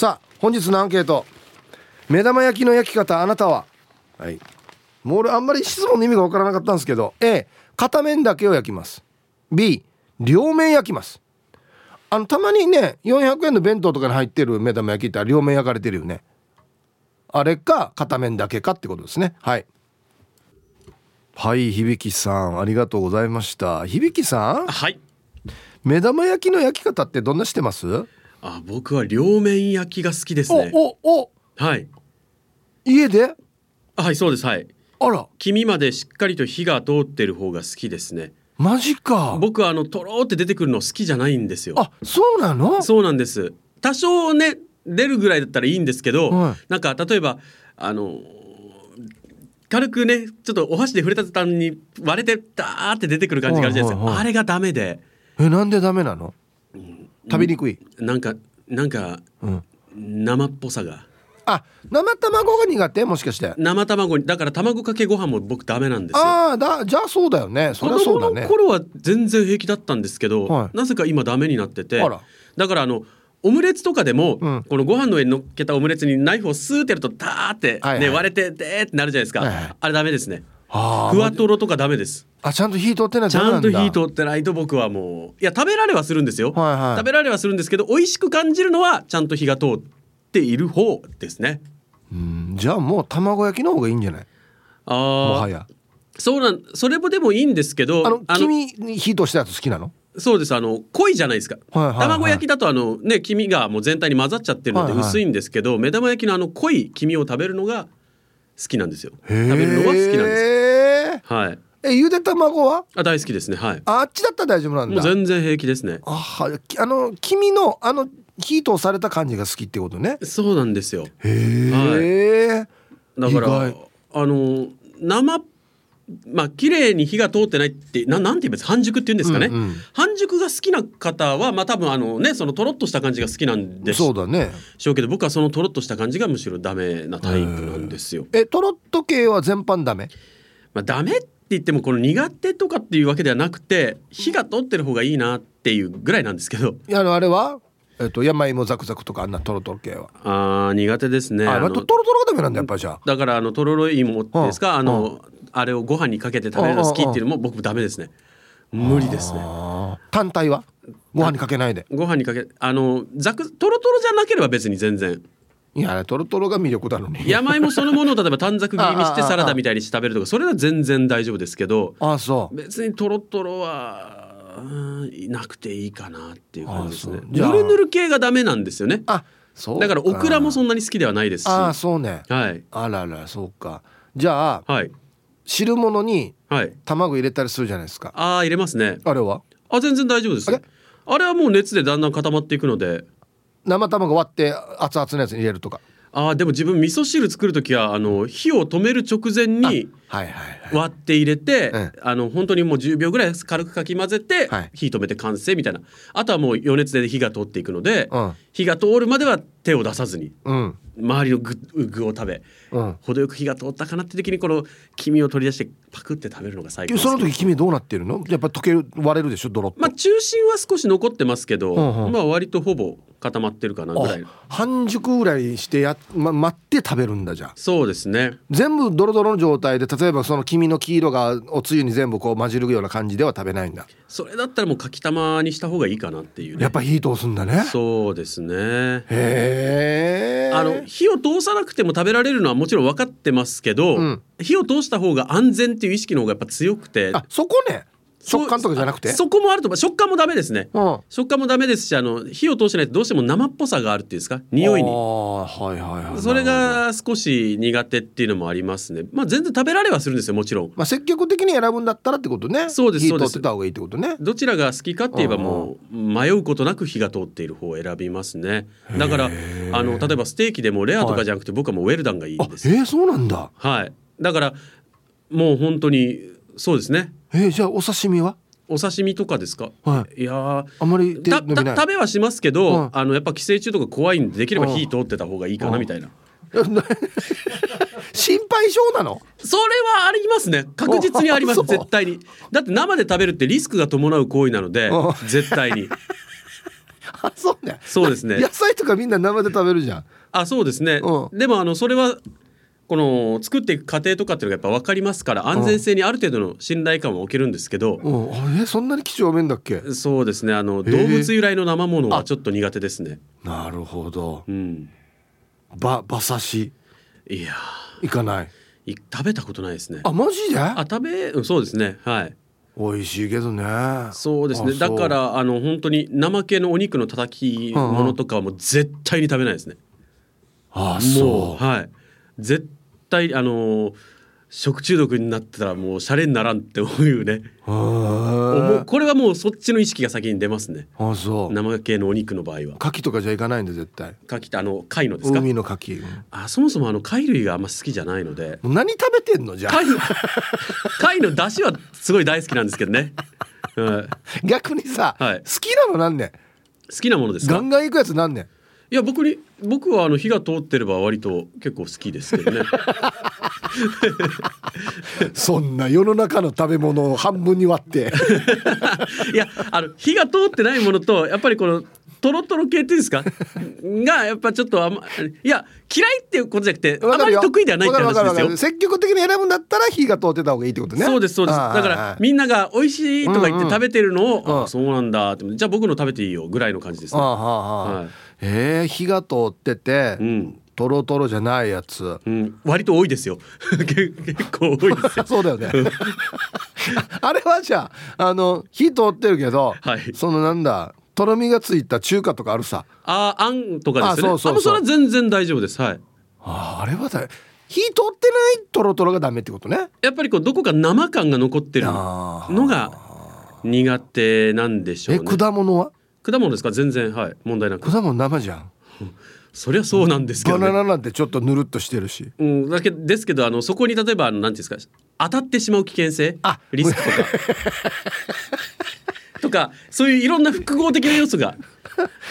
さあ本日のアンケート。目玉焼きの焼き方あなたは？はい。もう俺あんまり質問の意味が分からなかったんですけど A 片面だけを焼きます。B 両面焼きます。あのたまにね400円の弁当とかに入ってる目玉焼きって両面焼かれてるよね。あれか片面だけかってことですね。はい。はい響さんありがとうございました。響さん？はい。目玉焼きの焼き方ってどんなしてます？あ僕は両面焼きが好きですね。おおお。はい。家で？はいそうです。はい。あら。黄身までしっかりと火が通ってる方が好きですね。マジか。僕はあのとろーって出てくるの好きじゃないんですよ。あそうなの？そうなんです。多少ね出るぐらいだったらいいんですけど、はい。なんか例えばあの軽くねちょっとお箸で触れた途端に割れてダーって出てくる感じがあるじゃないですか、はいはいはい。あれがダメで。えなんでダメなの？食べにくい、なんかなんかうん、生っぽさが。あ生卵が苦手？もしかして。生卵にだから卵かけご飯も僕ダメなんですよ。ああだじゃあそうだよね。そりゃそうだね。頃は全然平気だったんですけど、はい。なぜか今ダメになってて。だからあのオムレツとかでも、うん。このご飯の上に乗っけたオムレツにナイフをスーってやるとダーって、ねはいはい。割れてでーってなるじゃないですか、はいはい。あれダメですねふわとろとかダメです。あちゃんと火通ってないちゃんと火通通ってないと僕はもういや食べられはするんですよ、はいはい。食べられはするんですけど美味しく感じるのはちゃんと火が通っている方ですね。うんじゃあもう卵焼きの方がいいんじゃない？ああもはや。そうなんそれもでもいいんですけどあの黄身に火通したやつ好きなの？そうです。あの濃いじゃないですか、はいはいはい。卵焼きだとあのね黄身がもう全体に混ざっちゃってるのではいはい。薄いんですけど、目玉焼きのあの濃い黄身を食べるのが好きなんですよ。食食べるのは好きなんです。はい。えゆで卵は？あ大好きですね。はい。ああっちだったら大丈夫なんもうだ全然平気ですね。あはきあの黄身のあの火通された感じが好きってことね。そうなんですよ。へえ、だからあの生まあ綺麗に火が通ってないってななんて言います半熟って言うんですかね、うんうん。半熟が好きな方はまあ多分あのねそのとろっとした感じが好きなんでしそうだねょうけど僕はそのとろっとした感じがむしろダメなタイプなんですよ。えトロッと系は全般ダメ？まあ、ダメって言ってもこの苦手とかっていうわけではなくて火が通ってる方がいいなっていうぐらいなんですけど。いやあのあれは？えっと山芋ザクザクとかあんなトロトロ系は、あー苦手ですね。あまあトトロトロがダメなんだやっぱりじゃあ。だからあのとろろ芋ですか、うん。あの、あれをご飯にかけて食べるの好きっていうのも僕ダメですね。無理ですね。単体は？ご飯にかけないで。ご飯にかけあのざくとろとろじゃなければ別に全然。いやトロトロが魅力なのに。山芋そのものを例えば短冊切りにしてサラダみたいにして食べるとかそれは全然大丈夫ですけどあそう。別にとろとろはうんなくていいかなっていう感じですね。ぬるぬる系がダメなんですよね。あそうだからオクラもそんんなに好きではないですし。ああそうね。はい。あららそうか。じゃあはい汁物にはい。卵入れたりするじゃないですか。ああ入れますね。あれは？あ全然大丈夫です。あれ？あれはもう熱でだんだん固まっていくので。生卵割って熱々のやつに入れるとか。あーでも自分味噌汁作る時はあの火を止める直前に割って入れて、えあの本当にもう10秒ぐらい軽くかき混ぜて、はい。火止めて完成みたいな。あとはもう余熱で火が通っていくので、うん。火が通るまでは手を出さずにうん。周りの具具を食べうん。程よく火が通ったかなって時にこの黄身を取り出してパクって食べるのが最高その時君どうなってるの？やっぱ溶ける割れるでしょ？ドロッと、まあ中心は少し残ってますけど、うんうん。まあ割とほぼ固まってるかなぐらい。あ半熟ぐらいしてや、ま、待って食べるんだじゃあ。そうですね。全部ドロドロの状態で例えばその黄身の黄色がおつゆに全部こう混じるような感じでは食べないんだ。それだったらもうかきたまにした方がいいかなっていうね。やっぱ火通すんだね。そうですね。へえあの火を通さなくても食べられるのはもちろん分かってますけど、うん。火を通した方が安全っていう意識の方がやっぱ強くて。あそこね食感とかじゃなくて？あそこもあると思う。食感もダメですね。うん。食感もダメですしあの火を通しないとどうしても生っぽさがあるっていうんですか？匂いあにーはいはいはい。それが少し苦手っていうのもありますね。まあ全然食べられはするんですよもちろん。まあ積極的に選ぶんだったらってことね。そうですそうです。火通ってた方がいいってことね。どちらが好きかって言えばもう迷うことなく火が通っている方を選びますね。だからあの例えばステーキでもレアとかじゃなくて僕はもうウェルダンがいいあです。えー、そうなんだ。はい。だからもう本当にそうですねえー、じゃあお刺身は？お刺身とかですか、、はい。やーあんまり食べはしますけど、うんあのやっぱ寄生虫とか怖いんでできれば火通ってた方がいいかなみたいな、心配性なの？それはありますね。確実にあります絶対に。だって生で食べるってリスクが伴う行為なのでう絶対に。あそうね。そうですね。野菜とかみんな生で食べるじゃん。あそうですね、うでもあのそれはこの作っていく過程とかっていうのがやっぱ分かりますから安全性にある程度の信頼感は置けるんですけど、うん。あえそんなに几帳面だっけ？そうですね。あの動物由来の生ものはちょっと苦手ですね。なるほど。うん、ば馬刺し？いやいかない？ーい食べたことないですね。あマジで？あ食べうんそうですね。はい。美味しいけどね。そうですね。あだからあの本当に生系のお肉の叩き物とかはもう絶対に食べないですね。あもそうはい。絶対あの食中毒になったらもうシャレにならんって思うね。うもうこれはもうそっちの意識が先に出ますね。あそう生系のお肉の場合は。牡蠣とかじゃいかないんで絶対牡蠣ってあの貝のですか？海の牡蠣あそもそもあの貝類があんま好きじゃないので。何食べてんのじゃあ？貝の貝の出汁はすごい大好きなんですけどね。はい逆にさ、はい好きなのなんねん好きなものですか？ガンガン行くやつなんねんいや僕に僕はあの火が通ってれば割と結構好きですけどね。そんな世の中の食べ物を半分に割って いやあの火が通ってないものとやっぱりこのトロトロ系っていうんですか？がやっぱちょっとあんまいや嫌いっていうことじゃなくてあまり得意ではないって話ですよ。る。積極的に選ぶんだったら火が通ってた方がいいってことね。そうですそうです。だからみんなが美味しいとか言って食べてるのを、うんうんあそうなんだってじゃあ僕の食べていいよぐらいの感じですね。はい。えー、火が通ってて、うん。トロトロじゃないやつ。うん、割と多いですよ。結結構多いですよ。そうだよね。あれはじゃああの火通ってるけど、はい。そのなんだとろみがついた中華とかあるさああんとかですよね。あそうそれは全然大丈夫です。はい。あーあれはだ火通ってないトロトロがダメってことねやっぱりこうどこか生感が残ってるのが苦手なんでしょうえね。果物は？果物ですか？全然はい問題なく。果物生じゃん そりゃそうなんですけどね。バナナなんてちょっとぬるっとしてるしうん、だけですけどあのそこに例えばあのなんていうんですか当たってしまう危険性？あリスクとか とかそういういろんな複合的な要素が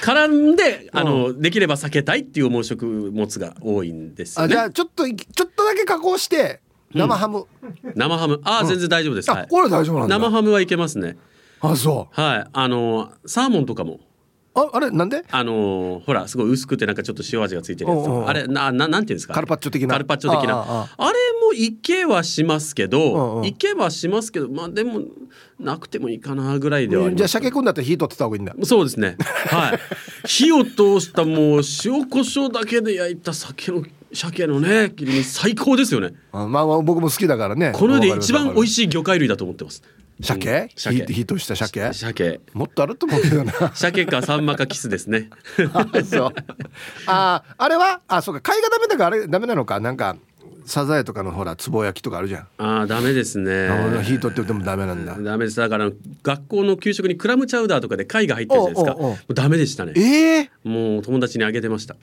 絡んであの、できれば避けたいっていう思う食物が多いんですよね。あじゃあちょっとちょっとだけ加工して生ハム、生ハム。ああ、全然大丈夫です、はい、あこれ大丈夫なんだ。生ハムはいけますね。あそう。はい。あのサーモンとかもああれなんで？あのほらすごい薄くてなんかちょっと塩味がついてるやつ。あれなななんていうんですか？カルパッチョ的な？カルパッチョ的な。あれもいけはしますけどいけはしますけどまあでもなくてもいいかなぐらいではじゃあ鮭くんだったら火取ってた方がいいんだ。そうですね。はい。火を通したもう塩コショウだけで焼いた酒の鮭のね切り身最高ですよね。あまあまあ僕も好きだからね。この世で一番美味しい魚介類だと思ってます鮭？うん鮭。火火とした鮭？鮭。もっとあると思うけどな。鮭かサンマかキスですね。あ そう。ああれは？あそうか。貝がダメだからあれダメなのか？なんかサザエとかのほらつぼ焼きとかあるじゃん。ああダメですね。あ火取っててもダメなんだ。ダメです。だから学校の給食にクラムチャウダーとかで貝が入ってるじゃないですか。もうダメでしたね。ええもう友達にあげてました。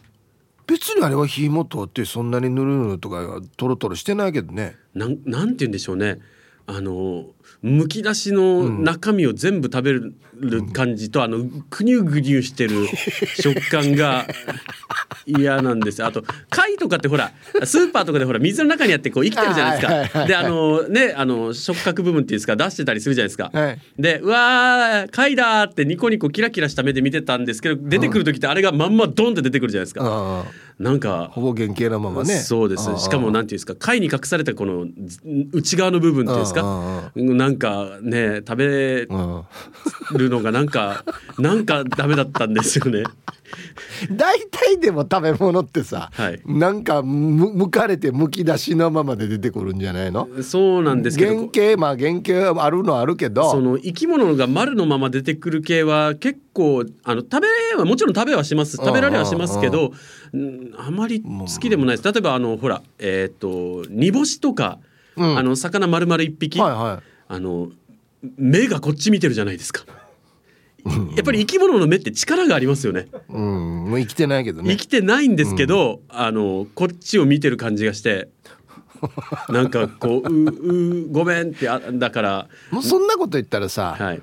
別にあれは火も通ってそんなにぬるぬるとかトロトロしてないけどねなんなんて言うんでしょうねあのむき出しの中身を全部食べる感じと、あのぐにゅぐにゅしてる 食感が嫌なんですよ。あと貝とかってほらスーパーとかでほら水の中にあってこう生きてるじゃないですか、であのねあの触覚部分っていうんですか出してたりするじゃないですか、はい。でうわー貝だーってニコニコキラキラした目で見てたんですけど出てくる時ってあれがまんまドンって出てくるじゃないですか、ああなんかほぼ原型のままね。そうです。しかもなんていうんですか貝に隠されたこのず内側の部分っていうんですかなんかね食べうんるのがなんかなんかダメだったんですよね。大体でも食べ物ってさ、はい。なんかむむかれてむき出しのままで出てくるんじゃないの？そうなんですけ原ど型まあ原型はあるのはあるけど。その生き物が丸のまま出てくる系は結構あの食べはもちろん食べはします。食べられはしますけどうんあまり好きでもないです。例えばあのほらえっ、と煮干しとか、うん。あの魚丸々一匹、はいはあの目がこっち見てるじゃないですか。やっぱり生き物の目って力がありますよね。いうん。もう生きてないけどね。生きてないんですけど、あのこっちを見てる感じがして、なんかこうううごめんってあだからもうそんなこと言ったらさ、はい。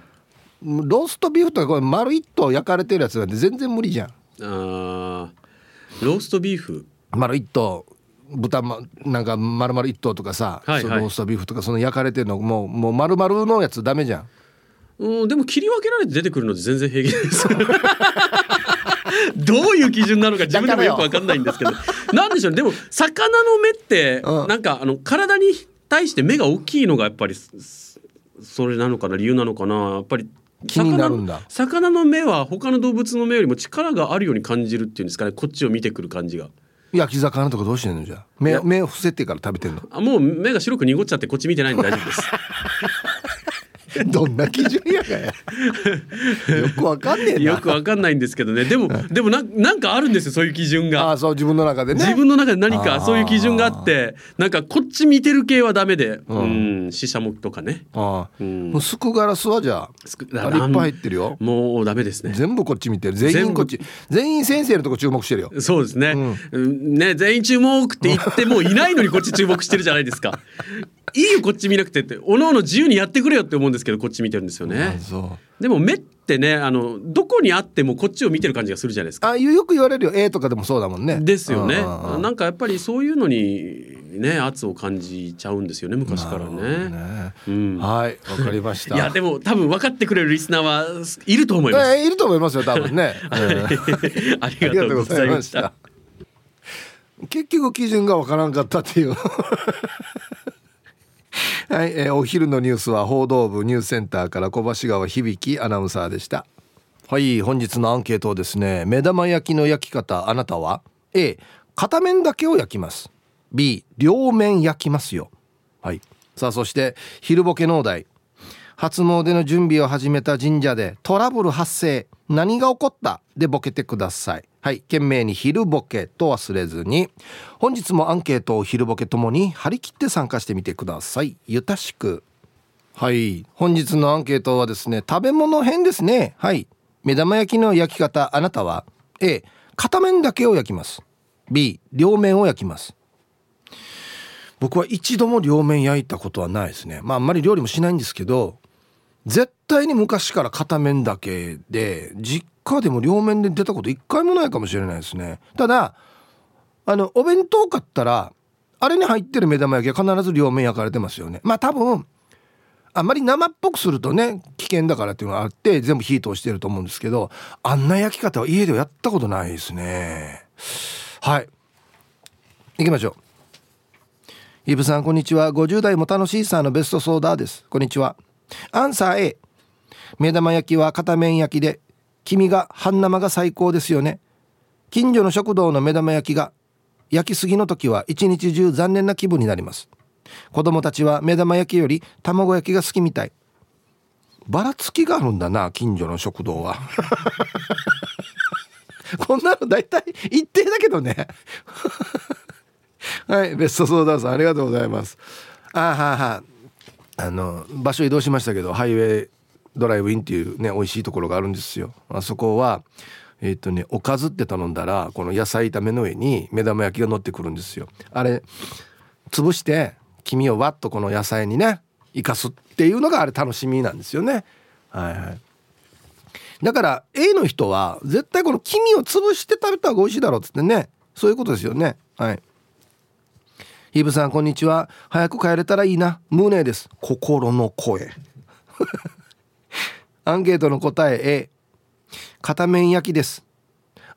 ローストビーフとかこれ丸一頭焼かれてるやつなんて全然無理じゃん。あーローストビーフ？丸一頭豚まなんか丸々一頭とかさ、はいはい。そのローストビーフとかその焼かれてるのもうもう丸々のやつダメじゃん。うんでも切り分けられて出てくるので全然平気です。どういう基準なのか自分でもよ。く分かんないんですけど。なんでしょうね。でも魚の目ってうん。なんかあの体に対して目が大きいのがやっぱりそそれなのかな理由なのかな。やっぱり気になるんだ。魚の目は他の動物の目よりも力があるように感じるっていうんですかね。こっちを見てくる感じが。焼き魚とかどうしてんのじゃあ。目目を伏せてから食べてんの？あもう目が白く濁っちゃってこっち見てないんで大丈夫です どんな基準やかや。よくわかんねえな。よくわかんないんですけどね。でもでもななんかあるんですよそういう基準が。ああそう自分の中でね。自分の中で何かそういう基準があってなんかこっち見てる系はダメで。うん。シシャモとかね。ああうん。もうスクガラスはじゃすくああれいっぱい入ってるよ。もうダメですね。全部こっち見てる。全員こっち全員先生のとこ注目してるよ。そうですね、うんね全員注目って言ってもういないのにこっち注目してるじゃないですかいいよこっち見なくてって。おのおの自由にやってくれよって思うんですけどこっち見てるんですよあね。そうでも目ってねあのどこにあってもこっちを見てる感じがするじゃないですか。あよく言われるよ。A とかでもそうだもんね。ですよね。なんかやっぱりそういうのにね圧を感じちゃうんですよね昔からね。ね。うん。はいわかりました。いやでも多分分かってくれるリスナーはいると思います。えーいると思いますよ多分ね、うん。ありがとうございました。結局基準がわからんかったっていう はい、えーお昼のニュースは報道部ニュースセンターから小橋川響アナウンサーでした。はい本日のアンケートですね目玉焼きの焼き方あなたは？A 片面だけを焼きます。B 両面焼きますよ。はい。さあそして昼ボケのお題。初詣の準備を始めた神社でトラブル発生。何が起こった？でボケてください。はい。懸命に昼ボケと忘れずに本日もアンケートを昼ボケともに張り切って参加してみてください。ゆたしく。はい。本日のアンケートはですね食べ物編ですね。はい。目玉焼きの焼き方あなたは？A 片面だけを焼きます。B 両面を焼きます。僕は一度も両面焼いたことはないですね。まああんまり料理もしないんですけど絶対に昔から片面だけで実家でも両面で出たこと一回もないかもしれないですね。ただあのお弁当買ったらあれに入ってる目玉焼きは必ず両面焼かれてますよね。まあ多分あんまり生っぽくするとね危険だからっていうのがあって全部火通してると思うんですけどあんな焼き方は家ではやったことないですね。はい。行きましょう。イブさんこんにちは。50代も楽しいさんのベストソーダーです。こんにちは。アンサー A 目玉焼きは片面焼きで黄身が半生が最高ですよね。近所の食堂の目玉焼きが焼きすぎの時は一日中残念な気分になります。子供たちは目玉焼きより卵焼きが好きみたい。ばらつきがあるんだな近所の食堂は。こんなの大体一定だけどね。はいベストソーダーさんありがとうございます。あーはーはー。あの場所移動しましたけどハイウェイドライブインっていうね美味しいところがあるんですよ。あそこはえっ、とねおかずって頼んだらこの野菜炒めの上に目玉焼きが乗ってくるんですよ。あれ潰して黄身をわっとこの野菜にね生かすっていうのがあれ楽しみなんですよね。はいはい。だから A の人は絶対この黄身を潰して食べた方が美味しいだろうっつってねそういうことですよね。はい。ヒブさんこんにちは。早く帰れたらいいな。ムーネーです。心の声。アンケートの答え A 片面焼きです。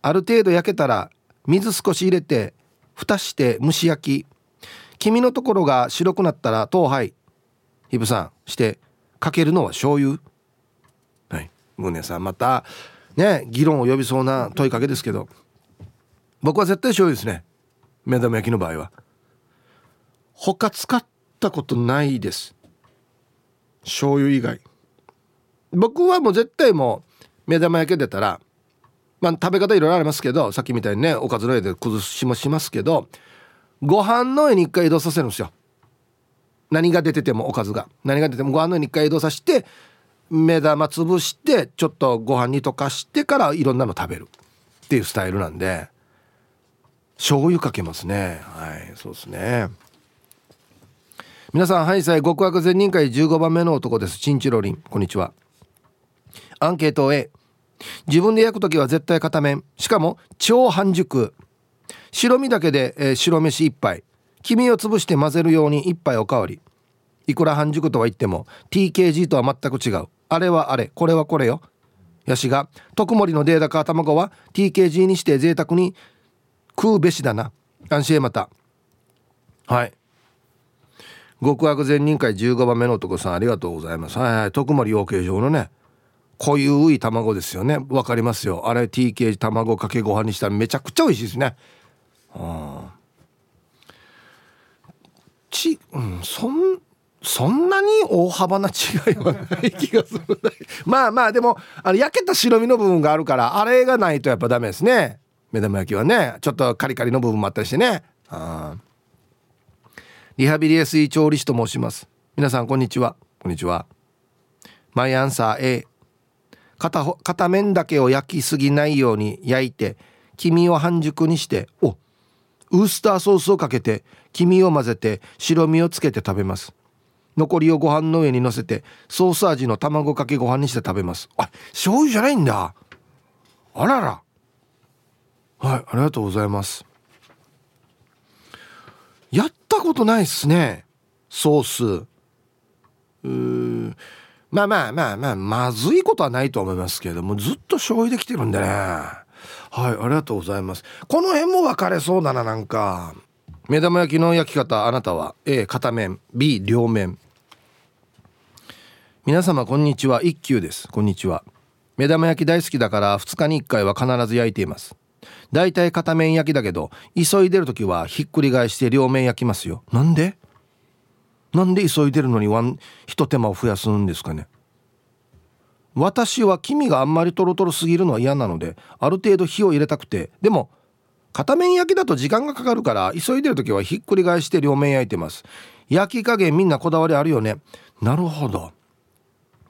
ある程度焼けたら水少し入れて蓋して蒸し焼き。黄身のところが白くなったら豆杯ヒブさんしてかけるのは醤油。はい。ムーネさんまたね議論を呼びそうな問いかけですけど。僕は絶対醤油ですね。目玉焼きの場合は。他使ったことないです。醤油以外。僕はもう絶対もう目玉焼き出たらまあ食べ方いろいろありますけどさっきみたいにねおかずの上で崩しもしますけどご飯の上に一回移動させるんですよ。何が出ててもおかずが。何が出てもご飯の上に一回移動させて目玉潰してちょっとご飯に溶かしてからいろんなの食べる。っていうスタイルなんで。醤油かけますね。はいそうですね。皆さんはいさい。極悪善人会15番目の男です。チンチロリン。こんにちは。アンケート A 自分で焼く時は絶対片面しかも超半熟。白身だけで、えー白飯1杯。黄身を潰して混ぜるように1杯おかわり。いくら半熟とは言っても TKG とは全く違う。あれはあれ。これはこれよ。やしが特盛のデータカー卵は TKG にして贅沢に食うべしだな。安心また。はい。極悪善人会15番目の男さんありがとうございます。はいはい。特盛養鶏場のね濃ゆい卵ですよね。わかりますよ。あれ TK 卵かけご飯にしたらめちゃくちゃ美味しいですね。あち、うん、そんそんなに大幅な違いはない気がする まあまあでもあの焼けた白身の部分があるからあれがないとやっぱダメですね。目玉焼きはねちょっとカリカリの部分もあったりしてね。あリハビリ SE 調理師と申します。皆さんこんにちは。こんにちは。マイアンサー A 片片面だけを焼きすぎないように焼いて黄身を半熟にしておウースターソースをかけて黄身を混ぜて白身をつけて食べます。残りをご飯の上にのせてソース味の卵かけご飯にして食べます。あ醤油じゃないんだ。あらら。はいありがとうございます。やったことないっすね。ソース。うーまあまあまあまあまずいことはないと思いますけれどもずっと醤油できてるんでね。はいありがとうございます。この辺も分かれそうだななんか。目玉焼きの焼き方あなたは？A 片面。B 両面。皆様こんにちは。一休です。こんにちは。目玉焼き大好きだから2日に1回は必ず焼いています。だいたい片面焼きだけど急いでる時はひっくり返して両面焼きますよ。なんで？なんで急いでるのにワン一手間を増やすんですかね。私は黄身があんまりトロトロすぎるのは嫌なのである程度火を入れたくて。でも片面焼きだと時間がかかるから急いでる時はひっくり返して両面焼いてます。焼き加減みんなこだわりあるよね。なるほど。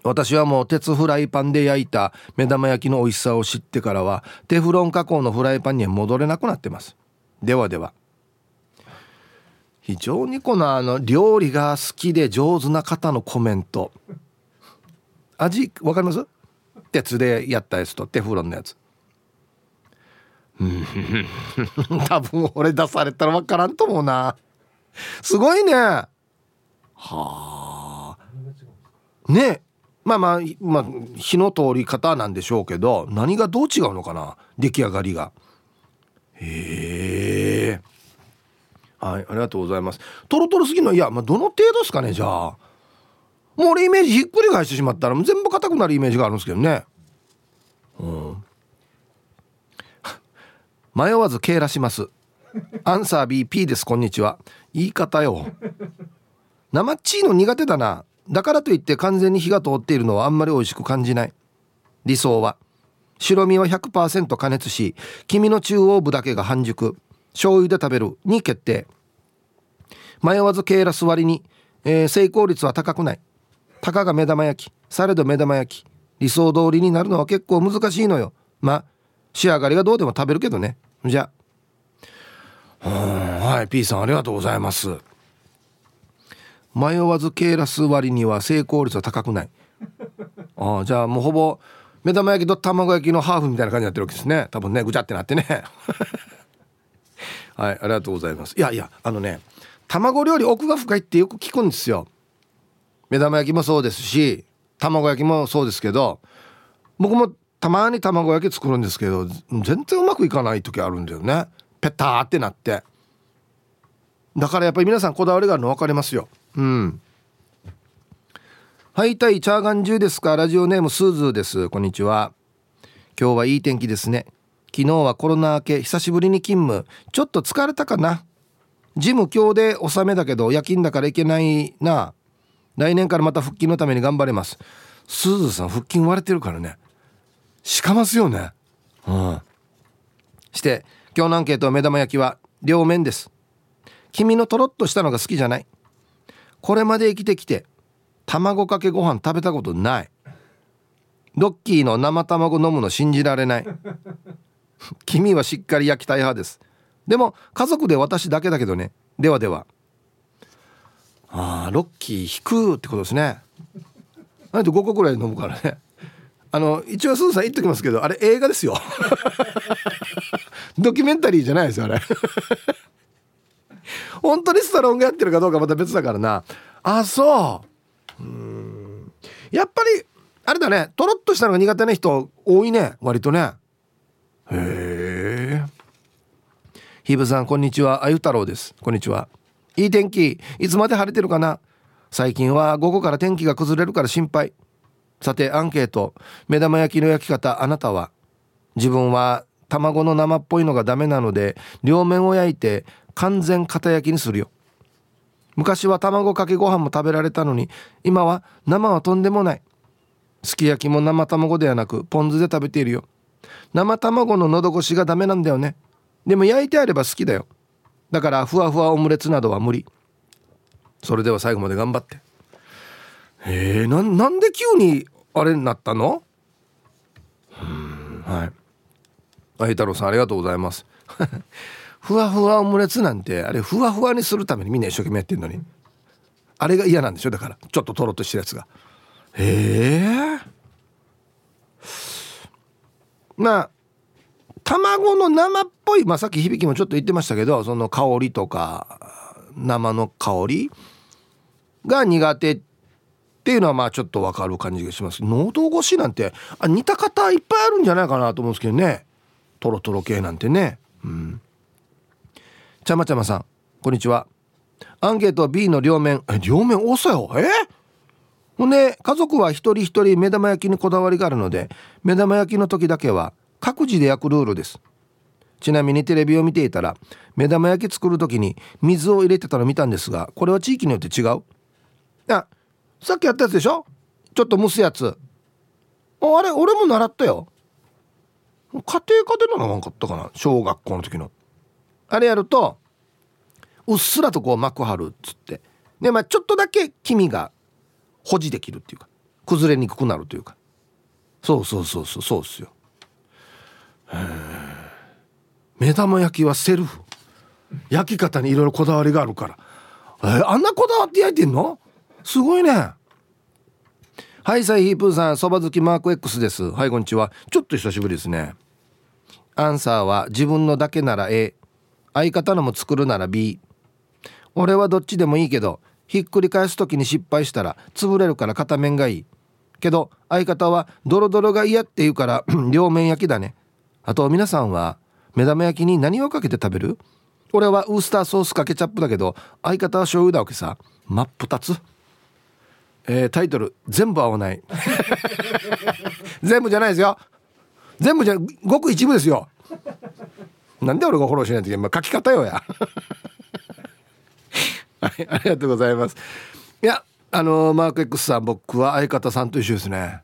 私はもう鉄フライパンで焼いた目玉焼きの美味しさを知ってからはテフロン加工のフライパンには戻れなくなってます。ではでは。非常にこのあの料理が好きで上手な方のコメント。味わかります？鉄でやったやつとテフロンのやつ。多分俺出されたら分からんと思うな。すごいね。はあ。ね。まあまあまあ火の通り方なんでしょうけど何がどう違うのかな？出来上がりが。へえ。はいありがとうございます。トロトロすぎの？いやまあどの程度ですかねじゃあ。もう俺イメージひっくり返してしまったら全部硬くなるイメージがあるんですけどね。うん。迷わず敬らします。アンサー BP です。こんにちは。言い方よ。生っちいの苦手だな。だからといって完全に火が通っているのはあんまり美味しく感じない。理想は。白身は100%加熱し黄身の中央部だけが半熟。醤油で食べるに決定。迷わずケーラス割に、えー、成功率は高くない。たかが目玉焼きされど目玉焼き理想通りになるのは結構難しいのよ。まあ仕上がりがどうでも食べるけどね。じゃあ。はい P さんありがとうございます。迷わずケーラス割には成功率は高くない。ああじゃあもうほぼ目玉焼きと卵焼きのハーフみたいな感じになってるわけですね。多分ねぐちゃってなってね。はいありがとうございます。いやいやあのね卵料理奥が深いってよく聞くんですよ。目玉焼きもそうですし卵焼きもそうですけど僕もたまに卵焼き作るんですけど全然うまくいかない時あるんだよね。ペターってなって。だからやっぱり皆さんこだわりがあるの分かりますようん。はいたいチャーガンジュですか？ラジオネームスーズーです。こんにちは。今日はいい天気ですね。昨日はコロナ明け久しぶりに勤務。ちょっと疲れたかな？ジム今日で納めだけど夜勤だから行けないな。来年からまた復帰のために頑張れます。スーズーさん腹筋割れてるからね。しかますよね。うん。して今日のアンケートは目玉焼きは両面です。君のとろっとしたのが好きじゃない。これまで生きてきて卵かけご飯食べたことない。ドッキーの生卵飲むの信じられない。君はしっかり焼きたい派です。でも家族で私だけだけどね。ではでは。ああロッキー引くってことですね。なんで5個ぐらい飲むからね。あの一応すずさん言っときますけどあれ映画ですよ。ドキュメンタリーじゃないですよあれ。本当にスタロンがやってるかどうかまた別だからな。あそう。うん。やっぱりあれだね。とろっとしたのが苦手な人多いね。割とね。へえ。ひぶさんこんにちは。あゆ太郎です。こんにちは。いい天気。いつまで晴れてるかな。最近は午後から天気が崩れるから心配。さてアンケート。目玉焼きの焼き方あなたは。自分は卵の生っぽいのがダメなので両面を焼いて完全片焼きにするよ。昔は卵かけご飯も食べられたのに今は生はとんでもない。すき焼きも生卵ではなくポン酢で食べているよ。生卵の喉越しがダメなんだよね。でも焼いてあれば好きだよ。だからふわふわオムレツなどは無理。それでは最後まで頑張って。えー、ななんで急にあれになったの？うんはい。あ太郎さんありがとうございます。ふわふわオムレツなんてあれふわふわにするためにみんな一生懸命やってんのに。あれが嫌なんでしょ？だからちょっととろっとしたやつが。へえ。まあ卵の生っぽい、まあ、さっき響きもちょっと言ってましたけどその香りとか生の香りが苦手っていうのはまあちょっとわかる感じがします。喉越しなんてあ似た方いっぱいあるんじゃないかなと思うんですけどね。トロトロ系なんてね。うん。ちゃまちゃまさんこんにちは。アンケート B の両面。え両面多そうよえ？ほんで家族は一人一人目玉焼きにこだわりがあるので目玉焼きの時だけは各自で焼くルールです。ちなみにテレビを見ていたら目玉焼き作る時に水を入れてたの見たんですがこれは地域によって違う。あさっきやったやつでしょ？ちょっと蒸すやつ。あれ俺も習ったよ。家庭科で習わんかったかな？小学校の時の。あれやるとうっすらとこう膜張るっつって。でまあちょっとだけ黄身が保持できるっていうか崩れにくくなるというか。そうそうそうそうそうっすよ。目玉焼きはセルフ。焼き方にいろいろこだわりがあるから。えー、あんなこだわって焼いてんの？すごいね。はいサイヒープーさんそば好きマーク X です。はいこんにちは。ちょっと久しぶりですね。アンサーは自分のだけなら A 相方のも作るなら B 俺はどっちでもいいけどひっくり返す時に失敗したら潰れるから片面がいい。けど相方はドロドロが嫌って言うから 両面焼きだね。あと皆さんは目玉焼きに何をかけて食べる？俺はウスターソースかケチャップだけど相方は醤油だわけさ。真っ二つ。えー、タイトル全部合わない。全部じゃないですよ。全部じゃごく一部ですよ。なんで俺がフォローしないといけない書き方よや。はいありがとうございます。いやあのー、マーク X さん僕は相方さんと一緒ですね。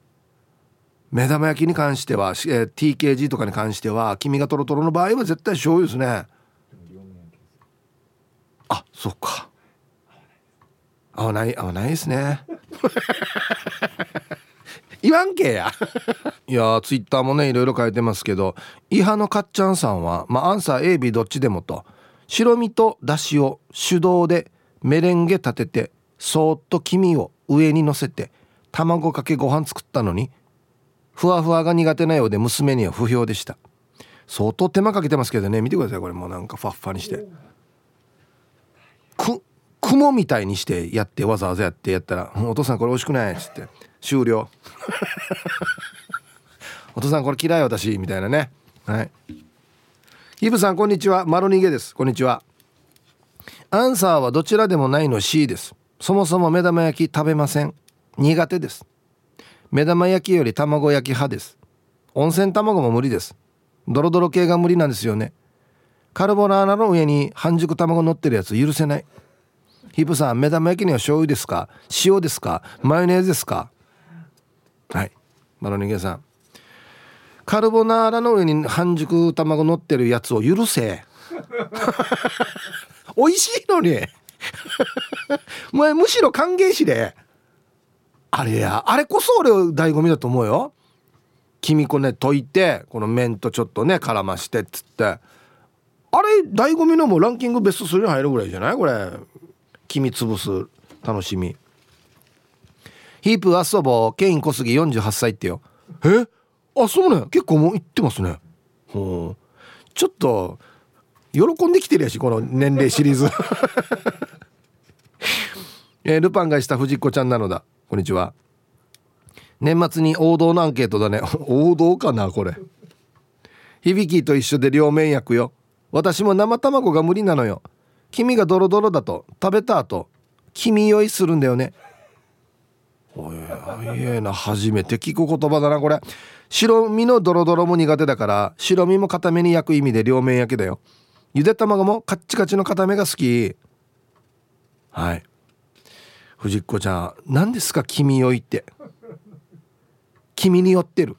目玉焼きに関しては、えー、TKG とかに関しては黄身がトロトロの場合は絶対醤油ですね。あそっか。合わない合わないですね。言わんけや。いやツイッターもねいろいろ書いてますけどイハのかっちゃんさんはまあアンサー AB どっちでもと。白身とだしを手動でメレンゲ立ててそーっと黄身を上にのせて卵かけご飯作ったのにふわふわが苦手なようで娘には不評でした。相当手間かけてますけどね。見てくださいこれ。もうなんかファッファにして。く雲みたいにしてやってわざわざやってやったら「お父さんこれ美味しくない」っつって。終了。お父さんこれ嫌い私。みたいなね。はい。ヒブさんこんにちは。マロニゲです。こんにちは。アンサーはどちらでもないの C です。そもそも目玉焼き食べません。苦手です。目玉焼きより卵焼き派です。温泉卵も無理です。ドロドロ系が無理なんですよね。カルボナーラの上に半熟卵乗ってるやつ許せない。ヒプさん目玉焼きには醤油ですか？塩ですか？マヨネーズですか？はい。マロニゲさん。カルボナーラの上に半熟卵乗ってるやつを許せ。美味しいのに。お前むしろ歓迎しで。あれや。あれこそ俺醍醐味だと思うよ。黄身粉ね溶いてこの麺とちょっとね絡ましてっつって。あれ醍醐味のもランキングベスト3に入るぐらいじゃない？これ。黄身潰す楽しみ。ヒープ遊ぼう。ケイン小杉48歳ってよ。え？あそうね。結構もう言ってますね。ほうちょっと喜んできてるやしこの年齢シリーズ。えー、ルパンがした藤子ちゃんなのだ。こんにちは。年末に王道のアンケートだね。王道かなこれ。響きと一緒で両面焼くよ。私も生卵が無理なのよ。黄身がドロドロだと食べた後黄身酔いするんだよねおいえな初めて聞く言葉だなこれ。白身のドロドロも苦手だから白身も固めに焼く意味で両面焼きだよ。ゆで卵もカッチカチの固めが好き。はい。藤子ちゃん何ですか君酔いって。君に酔ってる。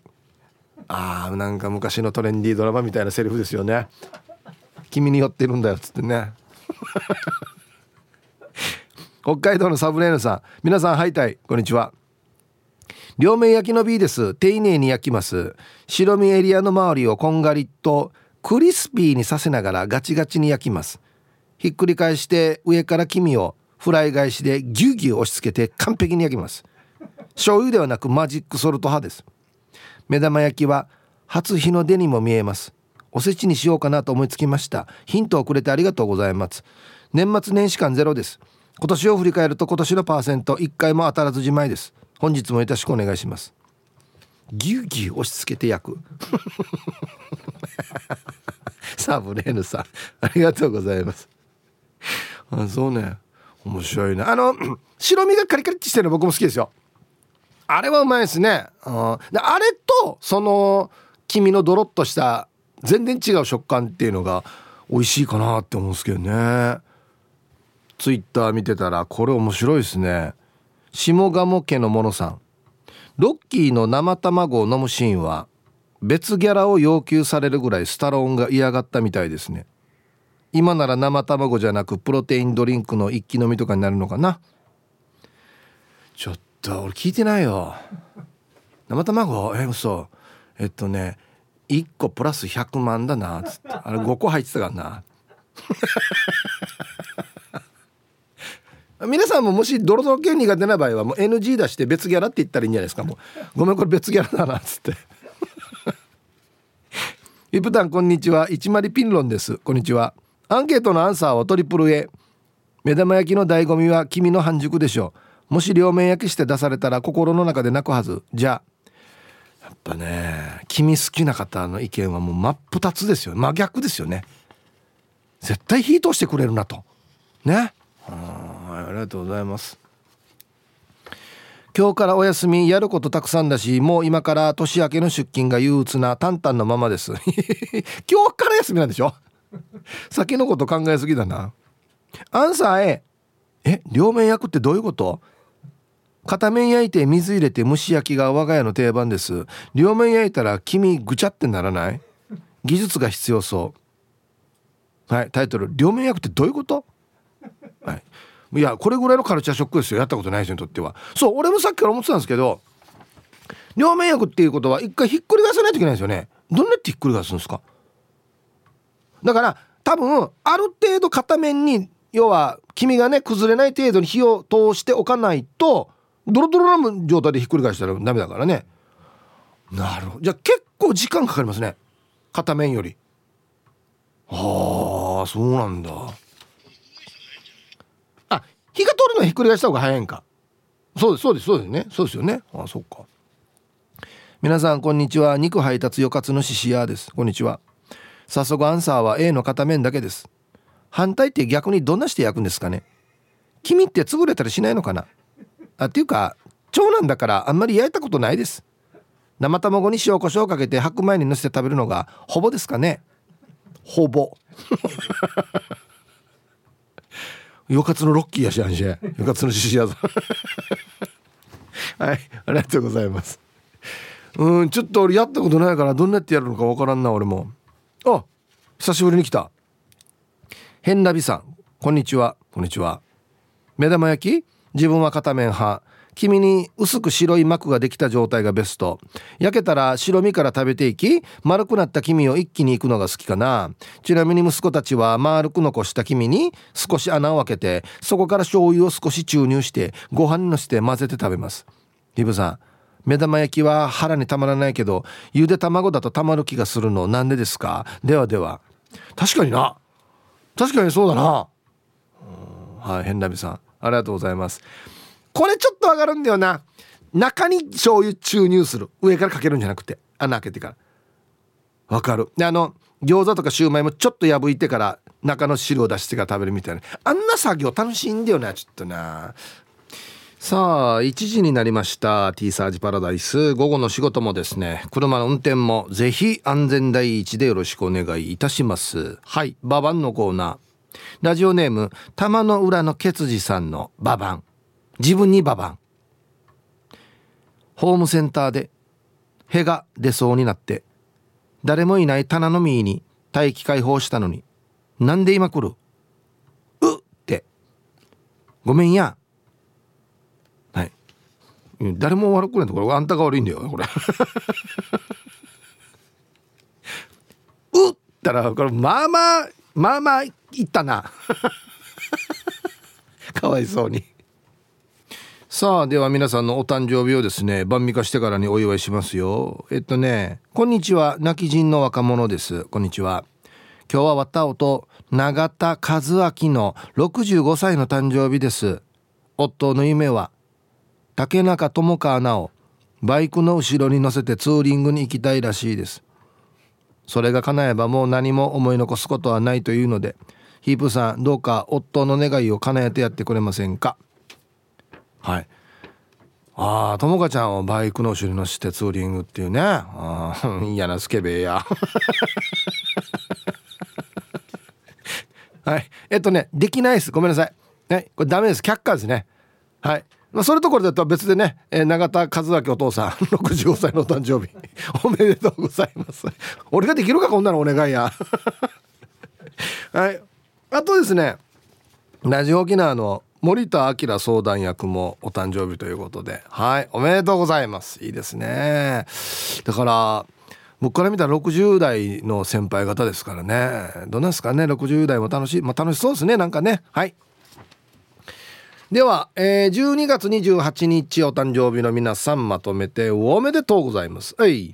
あーなんか昔のトレンディードラマみたいなセリフですよね。君に酔ってるんだよっつってね。北海道のサブレーヌさん。皆さんハイタイ。こんにちは。両面焼きの B です。丁寧に焼きます。白身エリアの周りをこんがりとクリスピーにさせながらガチガチに焼きます。ひっくり返して上から黄身をフライ返しでギュギュ押し付けて完璧に焼きます。醤油ではなくマジックソルト派です。目玉焼きは初日の出にも見えます。おせちにしようかなと思いつきました。ヒントをくれてありがとうございます。年末年始間ゼロです。今年を振り返ると今年のパーセント1回も当たらずじまいです。本日もよろしくお願いします。ギュギュ押し付けて焼く。サブレーヌさんありがとうございます。あそうね。面白いね。あの 白身がカリカリってしてるの僕も好きですよ。あれはうまいですね、うん、であれとその黄身のドロッとした全然違う食感っていうのが美味しいかなって思うんですけどね。ツイッター見てたらこれ面白いですね。下鴨家のものさん。ロッキーの生卵を飲むシーンは別ギャラを要求されるぐらいスタローンが嫌がったみたいですね。今なら生卵じゃなくプロテインドリンクの一気飲みとかになるのかな。ちょっと俺聞いてないよ。生卵？え嘘。えっとね1個プラス100万だなっつって。あれ5個入ってたからな。皆さんももしドロドロ系苦手な場合はもう NG 出して別ギャラって言ったらいいんじゃないですか。もうごめんこれ別ギャラだなっつって。イプタンこんにちは。一丸ピンロンです。こんにちは。アンケートのアンサーをトリプル A 目玉焼きの醍醐味は君の半熟でしょう。もし両面焼きして出されたら心の中で泣くはず。じゃ。あやっぱね君好きな方の意見はもう真っ二つですよ真逆ですよね。絶対火通してくれるなと。ね。はいありがとうございます。今日からお休みやることたくさんだしもう今から年明けの出勤が憂鬱なタンタンのままです。今日から休みなんでしょ？先のこと考えすぎだな。アンサー A え両面焼くってどういうこと？片面焼いて水入れて蒸し焼きが我が家の定番です。両面焼いたら黄身ぐちゃってならない？技術が必要そう。はいタイトル。両面焼くってどういうこと？はい。いやこれぐらいのカルチャーショックですよ。やったことない人にとっては。そう俺もさっきから思ってたんですけど両面焼くっていうことは一回ひっくり返さないといけないんですよね。どんなってひっくり返すんですか？だから多分ある程度片面に要は黄身がね崩れない程度に火を通しておかないとドロドロな状態でひっくり返したらダメだからね。なるほど。じゃあ結構時間かかりますね。片面より。はあそうなんだ。火が通るのはひっくり返した方が早いんか。そうですそうですそうですね。そうですよね。あそうか。皆さんこんにちは。肉配達よかつのししやです。こんにちは。早速アンサーは A の片面だけです。反対って逆にどんなして焼くんですかね。君って潰れたりしないのかな。あっていうか長男だからあんまり焼いたことないです。生卵に塩コショウかけて白米にのせて食べるのがほぼですかね。ほぼよかつのロッキーやしあんし よかつの はいありがとうございます。うんちょっと俺やったことないからどんなやってやるのかわからんな俺も。あ久しぶりに来た。変なびさんこんにちは。こんにちは。目玉焼き？自分は片面派黄身に薄く白い膜ができた状態がベスト。焼けたら白身から食べていき丸くなった黄身を一気にいくのが好きかな。ちなみに息子たちは丸く残した黄身に少し穴を開けてそこから醤油を少し注入してご飯にのせて混ぜて食べます。リブさん目玉焼きは腹にたまらないけどゆで卵だとたまる気がするの。なんでですか？ではでは。確かにな。確かにそうだな。はい変なみさん。ありがとうございます。これちょっとわかるんだよな。中に醤油注入する。上からかけるんじゃなくて。穴開けてから。わかる。であの餃子とかシューマイもちょっと破いてから中の汁を出してから食べるみたいな。あんな作業楽しいんだよなちょっとな。さあ1時になりました。T サージパラダイス。午後の仕事もですね。車の運転もぜひ安全第一でよろしくお願いいたします。はい。ババンのコーナー。ラジオネーム玉の裏のケツジさんのババン。自分にババン。ホームセンターでへが出そうになって誰もいない棚の右に待機解放したのになんで今来る？うって。ごめんや。はい。誰も悪くないところあんたが悪いんだよこれ。うったらこれまあまあまあまあいったな。かわいそうに。さあでは皆さんのお誕生日をですね晩味化してからにお祝いしますよ。えっとねこんにちは。泣き人の若者です。こんにちは。今日はわたおと永田和明の65歳の誕生日です。夫の夢は竹中智香アナをバイクの後ろに乗せてツーリングに行きたいらしいです。それが叶えばもう何も思い残すことはないというのでヒープさんどうか夫の願いを叶えてやってくれませんか？はい。ああともかちゃんをバイクの後ろに乗せてツーリングっていうね。あ 嫌なスケベや。はい。えっとねできないです。ごめんなさい。はいこれダメです。却下ですね。はい。まあ、それとこれだと別でね、えー、永田和明お父さん 65歳のお誕生日。おめでとうございます。俺ができるかこんなのお願いや。はい。あとですねラジオ沖縄の森田明相談役もお誕生日ということで。はいおめでとうございます。いいですね。だから僕から見たら60代の先輩方ですからね。どうなんですかね。60代も楽しい。まあ楽しそうですねなんかね。はい。では、えー、12月28日お誕生日の皆さんまとめておめでとうございます。はい。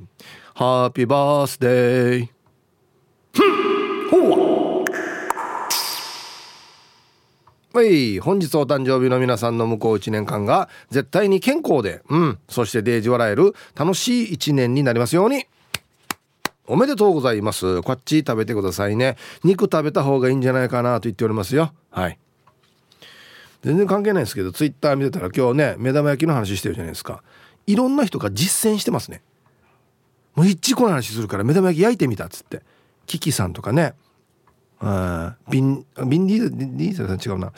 ハッピーバースデー。ほはい本日お誕生日の皆さんの向こう1年間が絶対に健康でうんそしてデージ笑える楽しい1年になりますように。おめでとうございます。こっち食べてくださいね。肉食べた方がいいんじゃないかなと言っておりますよ。はい。全然関係ないですけどツイッター見てたら今日ね目玉焼きの話してるじゃないですか。いろんな人が実践してますね。もう一致この話するから目玉焼き焼いてみたっつって。キキさんとかね。あビンビンディーディーゼルさん違うな。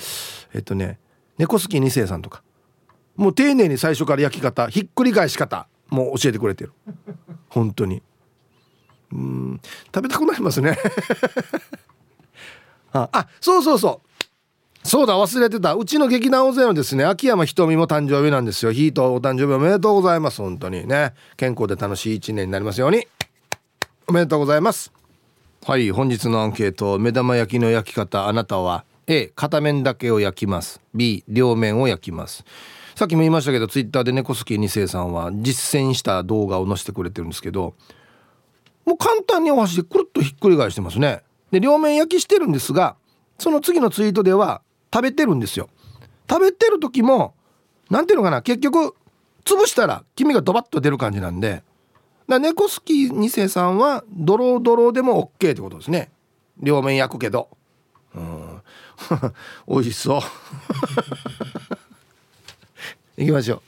えっとね猫好き2世さんとか。もう丁寧に最初から焼き方ひっくり返し方もう教えてくれてる。本当に。うん。食べたくなりますね。ああそうそうそう。そうだ忘れてた。うちの劇団大勢のですね秋山ひとみも誕生日なんですよ。ヒートお誕生日おめでとうございます。本当にね。健康で楽しい一年になりますように。おめでとうございます。はい本日のアンケート目玉焼きの焼き方あなたは A 片面だけを焼きます。B 両面を焼きます。さっきも言いましたけどツイッターで猫好き2世さんは実践した動画を載せてくれてるんですけどもう簡単にお箸でくるっとひっくり返してますね。で両面焼きしてるんですがその次のツイートでは食べてるんですよ。食べてる時も何ていうのかな結局潰したら黄身がドバッと出る感じなんでだ猫好き2世さんはドロドロでも OK ってことですね。両面焼くけど。うん。美味しそう。行きましょう。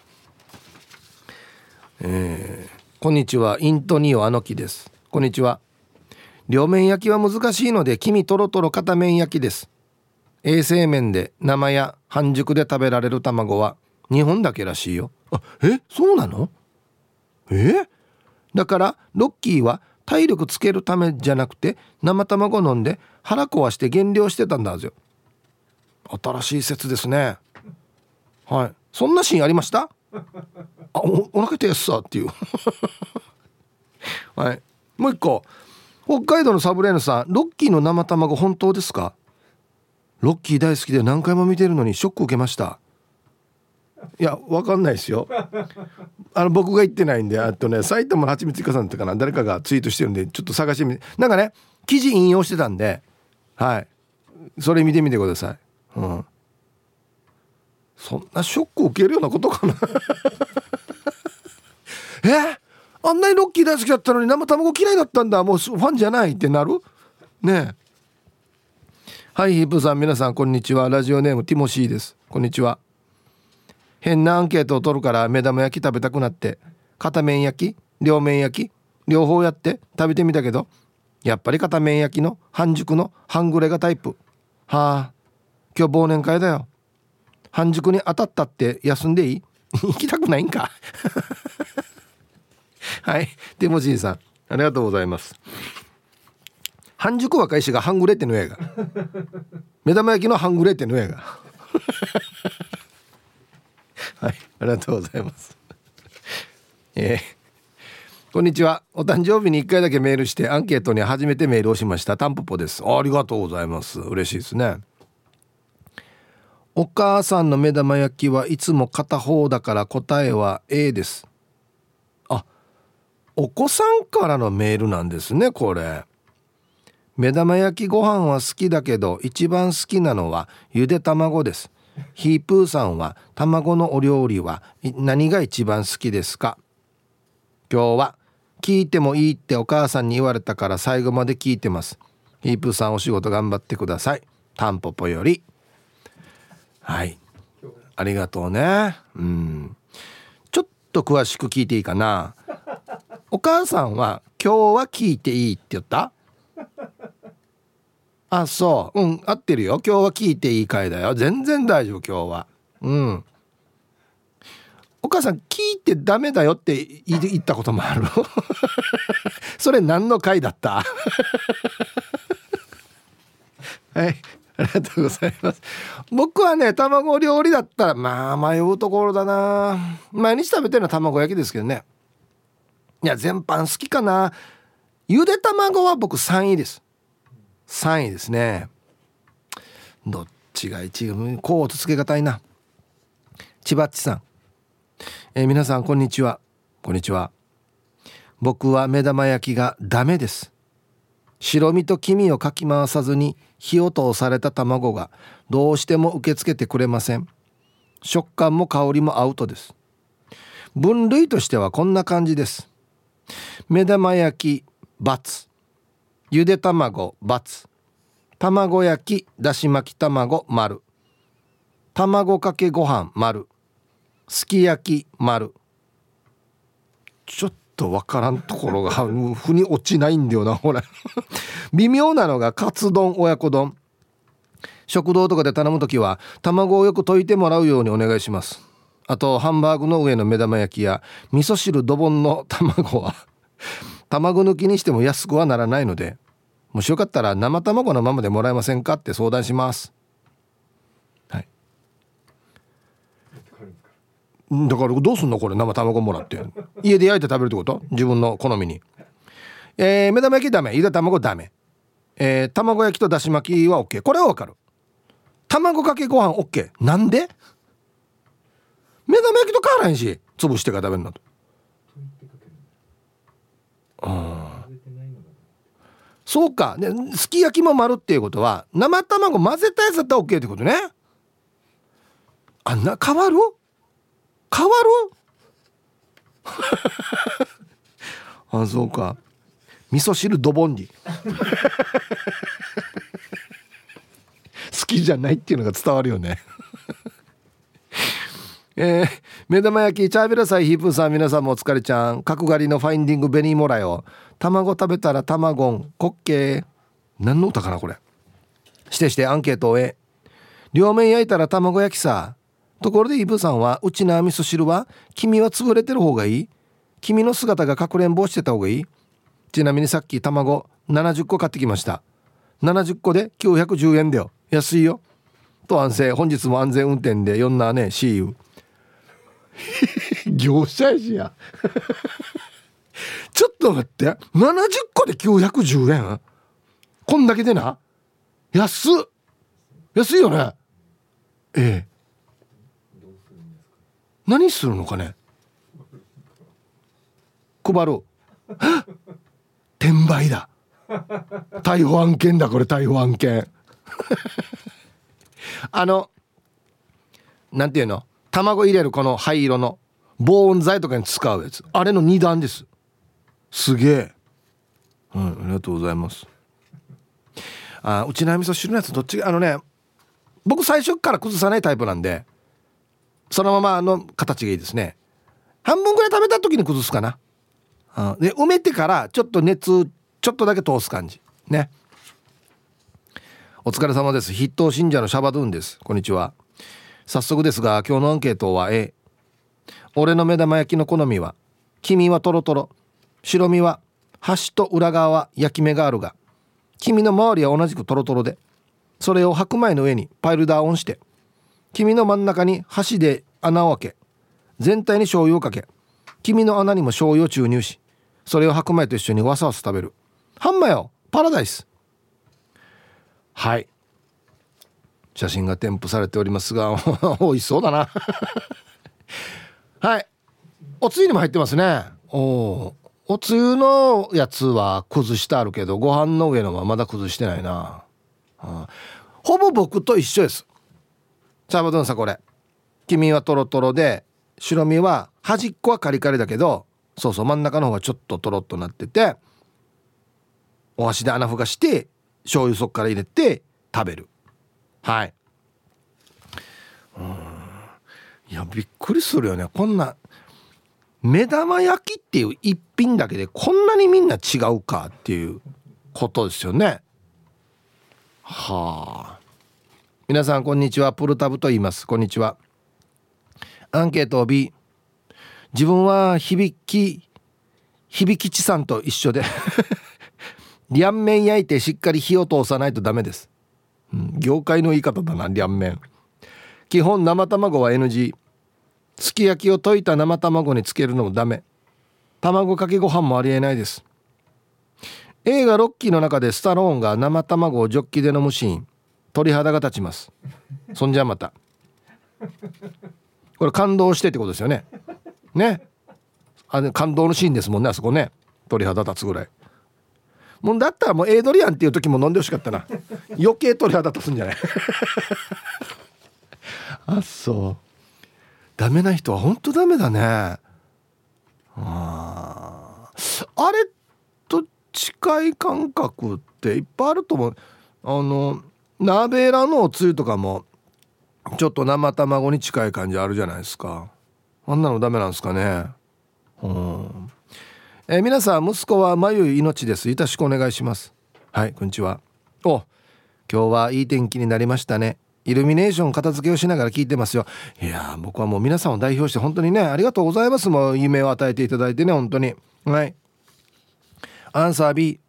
えー、こんにちは。イントニオアノキです。こんにちは。両面焼きは難しいので黄身とろとろ片面焼きです。衛生面で生や半熟で食べられる卵は日本だけらしいよ。あえそうなの？え？だからロッキーは体力つけるためじゃなくて生卵飲んで腹壊して減量してたんだぞ新しい説ですね。はい。そんなシーンありました？あおお腹痛いっさっていう。はい。もう一個。北海道のサブレーヌさんロッキーの生卵本当ですか？ロッキー大好きで何回も見てるのにショック受けました。いやわかんないですよ。あの僕が言ってないんであとね埼玉のはちみついかさんってかな誰かがツイートしてるんでちょっと探してみてなんかね記事引用してたんではい。それ見てみてください。うん。そんなショック受けるようなことかな。え？あんなにロッキー大好きだったのに生卵嫌いだったんだ。もうファンじゃないってなる？ねえ。はいヒープさん皆さんこんにちは。ラジオネームティモシーです。こんにちは。変なアンケートを取るから目玉焼き食べたくなって片面焼き両面焼き両方やって食べてみたけどやっぱり片面焼きの半熟の半グレがタイプ。はあ今日忘年会だよ。半熟に当たったって休んでいい？行きたくないんか。はい。ティモジーさんありがとうございます。半熟若いしが半グレってのやが。目玉焼きの半グレってのやが。はいありがとうございます。えー、こんにちは。お誕生日に1回だけメールしてアンケートに初めてメールをしました。タンポポです。ありがとうございます。嬉しいですね。お母さんの目玉焼きはいつも片方だから答えは A です。あお子さんからのメールなんですねこれ。目玉焼きご飯は好きだけど一番好きなのはゆで卵です。ヒープーさんは卵のお料理は何が一番好きですか？今日は聞いてもいいってお母さんに言われたから最後まで聞いてます。ヒープーさんお仕事頑張ってください。タンポポより。はい。ありがとうね。うん。ちょっと詳しく聞いていいかな。お母さんは今日は聞いていいって言った？あそう。うん合ってるよ。今日は聞いていい回だよ。全然大丈夫今日は。うん。お母さん聞いてダメだよって言ったこともある それ何の回だった？はい。ありがとうございます。僕はね卵料理だったらまあ迷うところだな。毎日食べてるのは卵焼きですけどね。いや全般好きかな。ゆで卵は僕3位です。3位ですね。どっちが1位こうとつけがたいな。千葉っちさん、えー、皆さんこんにちは。こんにちは。僕は目玉焼きがダメです。白身と黄身をかき回さずに火を通された卵がどうしても受け付けてくれません。食感も香りもアウトです。分類としてはこんな感じです。目玉焼き×ゆで卵×卵焼きだし巻き卵丸。卵かけご飯丸。すき焼き丸。ちょっとわからんところが 腑に落ちないんだよなほら 微妙なのがカツ丼親子丼。食堂とかで頼む時は卵をよく溶いてもらうようにお願いします。あとハンバーグの上の目玉焼きや味噌汁ドボンの卵は 卵抜きにしても安くはならないので。もしよかったら生卵のままでもらえませんかって相談します。はい。だからどうすんのこれ生卵もらって。家で焼いて食べるってこと？自分の好みに。えー、目玉焼きダメ。ゆで卵ダメ。えー、卵焼きとだし巻きは OK これはわかる。卵かけご飯 OK なんで？目玉焼きと変わらへんし。潰してから食べるのと。あそうか。ねすき焼きも丸っていうことは生卵混ぜたやつだったら OK ってことね。あんな変わる？変わる？あそうか。味噌汁ドボンに 好きじゃないっていうのが伝わるよね。えー、目玉焼きチャービラサイヒープーさん皆さんもお疲れちゃん。角刈りのファインディングベニーモラよ卵食べたら卵んコッケ。ー何の歌かなこれ。してしてアンケートを終え両面焼いたら卵焼きさ。ところでイブさんはうちの味噌汁は君は潰れてる方がいい。君の姿がかくれんぼしてた方がいい。ちなみにさっき卵70個買ってきました。70個で910円だよ。安いよ。と安静。本日も安全運転で。4なね See you 業者やしや。ちょっと待って。70個で910円？こんだけでな？安っ。安いよね？ええ。何するのかね？配る 転売だ。逮捕案件だこれ。逮捕案件。あのなんていうの？卵入れるこの灰色の防音材とかに使うやつ。あれの2段です。すげえ。うんありがとうございます。あうちの味噌汁のやつどっちがあのね僕最初から崩さないタイプなんでそのままの形がいいですね。半分ぐらい食べた時に崩すかな。あで埋めてからちょっと熱ちょっとだけ通す感じ。ね。お疲れ様です。筆頭信者のシャバドゥンです。こんにちは。早速ですが今日のアンケートは A 俺の目玉焼きの好みは黄身はトロトロ。白身は端と裏側は焼き目があるが。黄身の周りは同じくトロトロで。それを白米の上にパイルダーオンして。黄身の真ん中に箸で穴を開け。全体に醤油をかけ。黄身の穴にも醤油を注入し。それを白米と一緒にわさわさ食べる。ハンマよ！パラダイス！はい。写真が添付されておりますが 美味しそうだな。はい。おつゆにも入ってますね。おおつゆのやつは崩してあるけどご飯の上のはまだ崩してないな、あ、ほぼ僕と一緒です。チャーバドンさこれ。黄身はトロトロで白身は端っこはカリカリだけどそうそう真ん中の方がちょっとトロっとなっててお箸で穴ふかして醤油そっから入れて食べる。はい。うん。いやびっくりするよね。こんな目玉焼きっていう一品だけでこんなにみんな違うかっていうことですよね。はあ。皆さんこんにちは。プルタブと言います。こんにちは。アンケートを B 自分は響き響き地さんと一緒で。両面焼いてしっかり火を通さないとダメです、業界の言い方だな両面。基本生卵は NG すき焼きを溶いた生卵につけるのもダメ。卵かけご飯もありえないです。映画ロッキーの中でスタローンが生卵をジョッキで飲むシーン。鳥肌が立ちます。そんじゃまた。これ感動してってことですよね。ね。あの感動のシーンですもんねあそこね。鳥肌立つぐらい。もうだったらもうエイドリアンっていう時も飲んでほしかったな。余計鳥肌立つんじゃない。あそう。ダメな人は本当ダメだね。ああれと近い感覚っていっぱいあると思う。あの鍋らのおつゆとかもちょっと生卵に近い感じあるじゃないですか。あんなのダメなんですかね。うんえ皆さん息子は眉命です。よろしくお願いします。はいこんにちは。お今日はいい天気になりましたね。イルミネーション片付けをしながら聞いてますよ。いや僕はもう皆さんを代表して本当にねありがとうございます。もう夢を与えていただいてね本当に。はい。アンサー B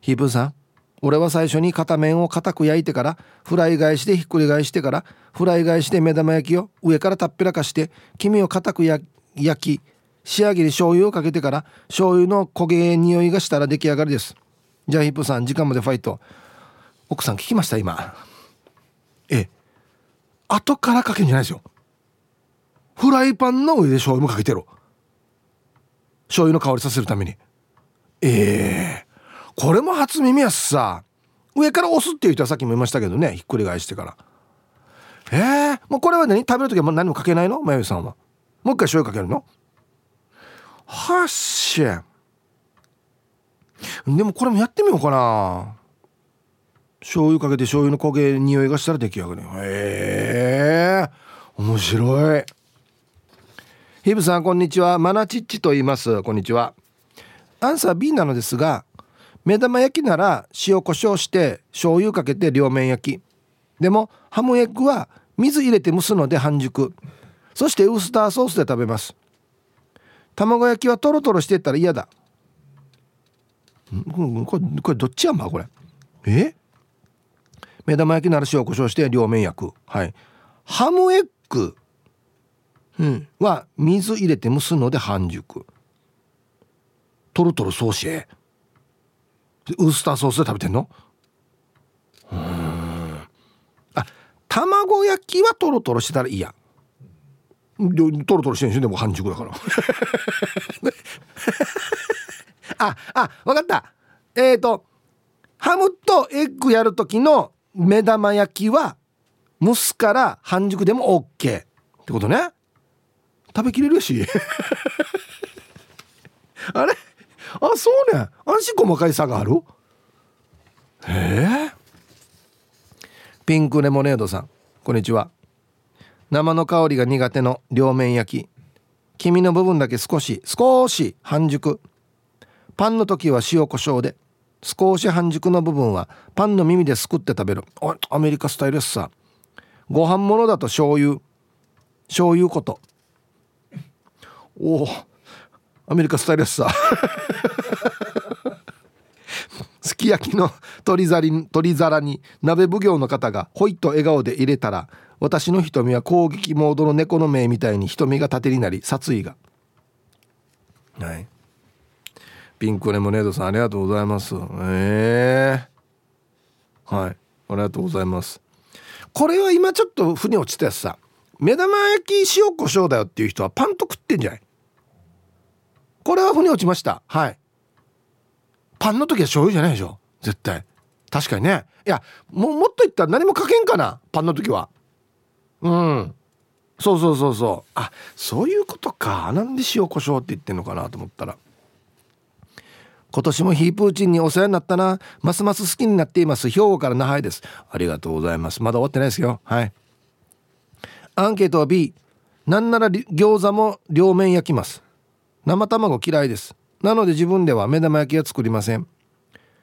ヒープンさん。俺は最初に片面を固く焼いてからフライ返しでひっくり返してからフライ返しで目玉焼きを上からたっぺらかして黄身を固く焼き仕上げに醤油をかけてから醤油の焦げ匂いがしたら出来上がりです。じゃあヒップさん時間までファイト。奥さん聞きました？今。ええ。後からかけんじゃないですよ。フライパンの上で醤油もかけてる醤油の香りさせるために。ええ。ーこれも初耳やしさ。上から押すっていう人はさっきも言いましたけどね。ひっくり返してから。えー、もうこれは何？食べる時は何もかけないの？まゆさんは。もう一回醤油かけるの？はっしゃ。でもこれもやってみようかな。醤油かけて醤油の焦げ匂いがしたら出来上がるへえ。面白い。ヒブさんこんにちは。マナチッチと言います。こんにちは。アンサー B なのですが目玉焼きなら塩コショウして醤油かけて両面焼き。でもハムエッグは水入れて蒸すので半熟。そしてウスターソースで食べます。卵焼きはトロトロしてたら嫌だ。これこれどっちやんばこれ。え？目玉焼きなら塩コショウして両面焼く。はい。ハムエッグ、うん、は水入れて蒸すので半熟。トロトロソーシェウスターソースで食べてんの？うん。あ卵焼きはトロトロしてたらいいやトロトロしてんしでも半熟だから。ああ分かった。えっ、ー、とハムとエッグやる時の目玉焼きは蒸すから半熟でも OK ってことね。食べきれるし。あれ？あそうね。安心細かい差がある？へえピンクレモネードさん。こんにちは。生の香りが苦手の両面焼き。黄身の部分だけ少し少し半熟。パンの時は塩コショウで少し半熟の部分はパンの耳ですくって食べる。あアメリカスタイルですさ。ご飯ものだと醤油。醤油こと。おおアメリカスタイルですさ。すき焼きの鶏ざり鶏皿に鍋奉行の方がほいと笑顔で入れたら私の瞳は攻撃モードの猫の目みたいに瞳が縦になり殺意が。はい。ピンクレモネードさんありがとうございます。ええー、はい。ありがとうございます。これは今ちょっと腑に落ちたやつさ。目玉焼き塩コショウだよっていう人はパンと食ってんじゃない？これは腑に落ちました。はい。パンの時は醤油じゃないでしょ？絶対。確かにね。いやももっと言ったら何もかけんかな？パンの時は。うん。そうそうそうそう。あそういうことか。なんで塩コショウって言ってんのかなと思ったら。今年もヒープーチンにお世話になったな。ますます好きになっています。兵庫から那覇です。ありがとうございます。まだ終わってないですよ。はい。アンケートは B なんなら餃子も両面焼きます。生卵嫌いです。なので自分では目玉焼きは作りません。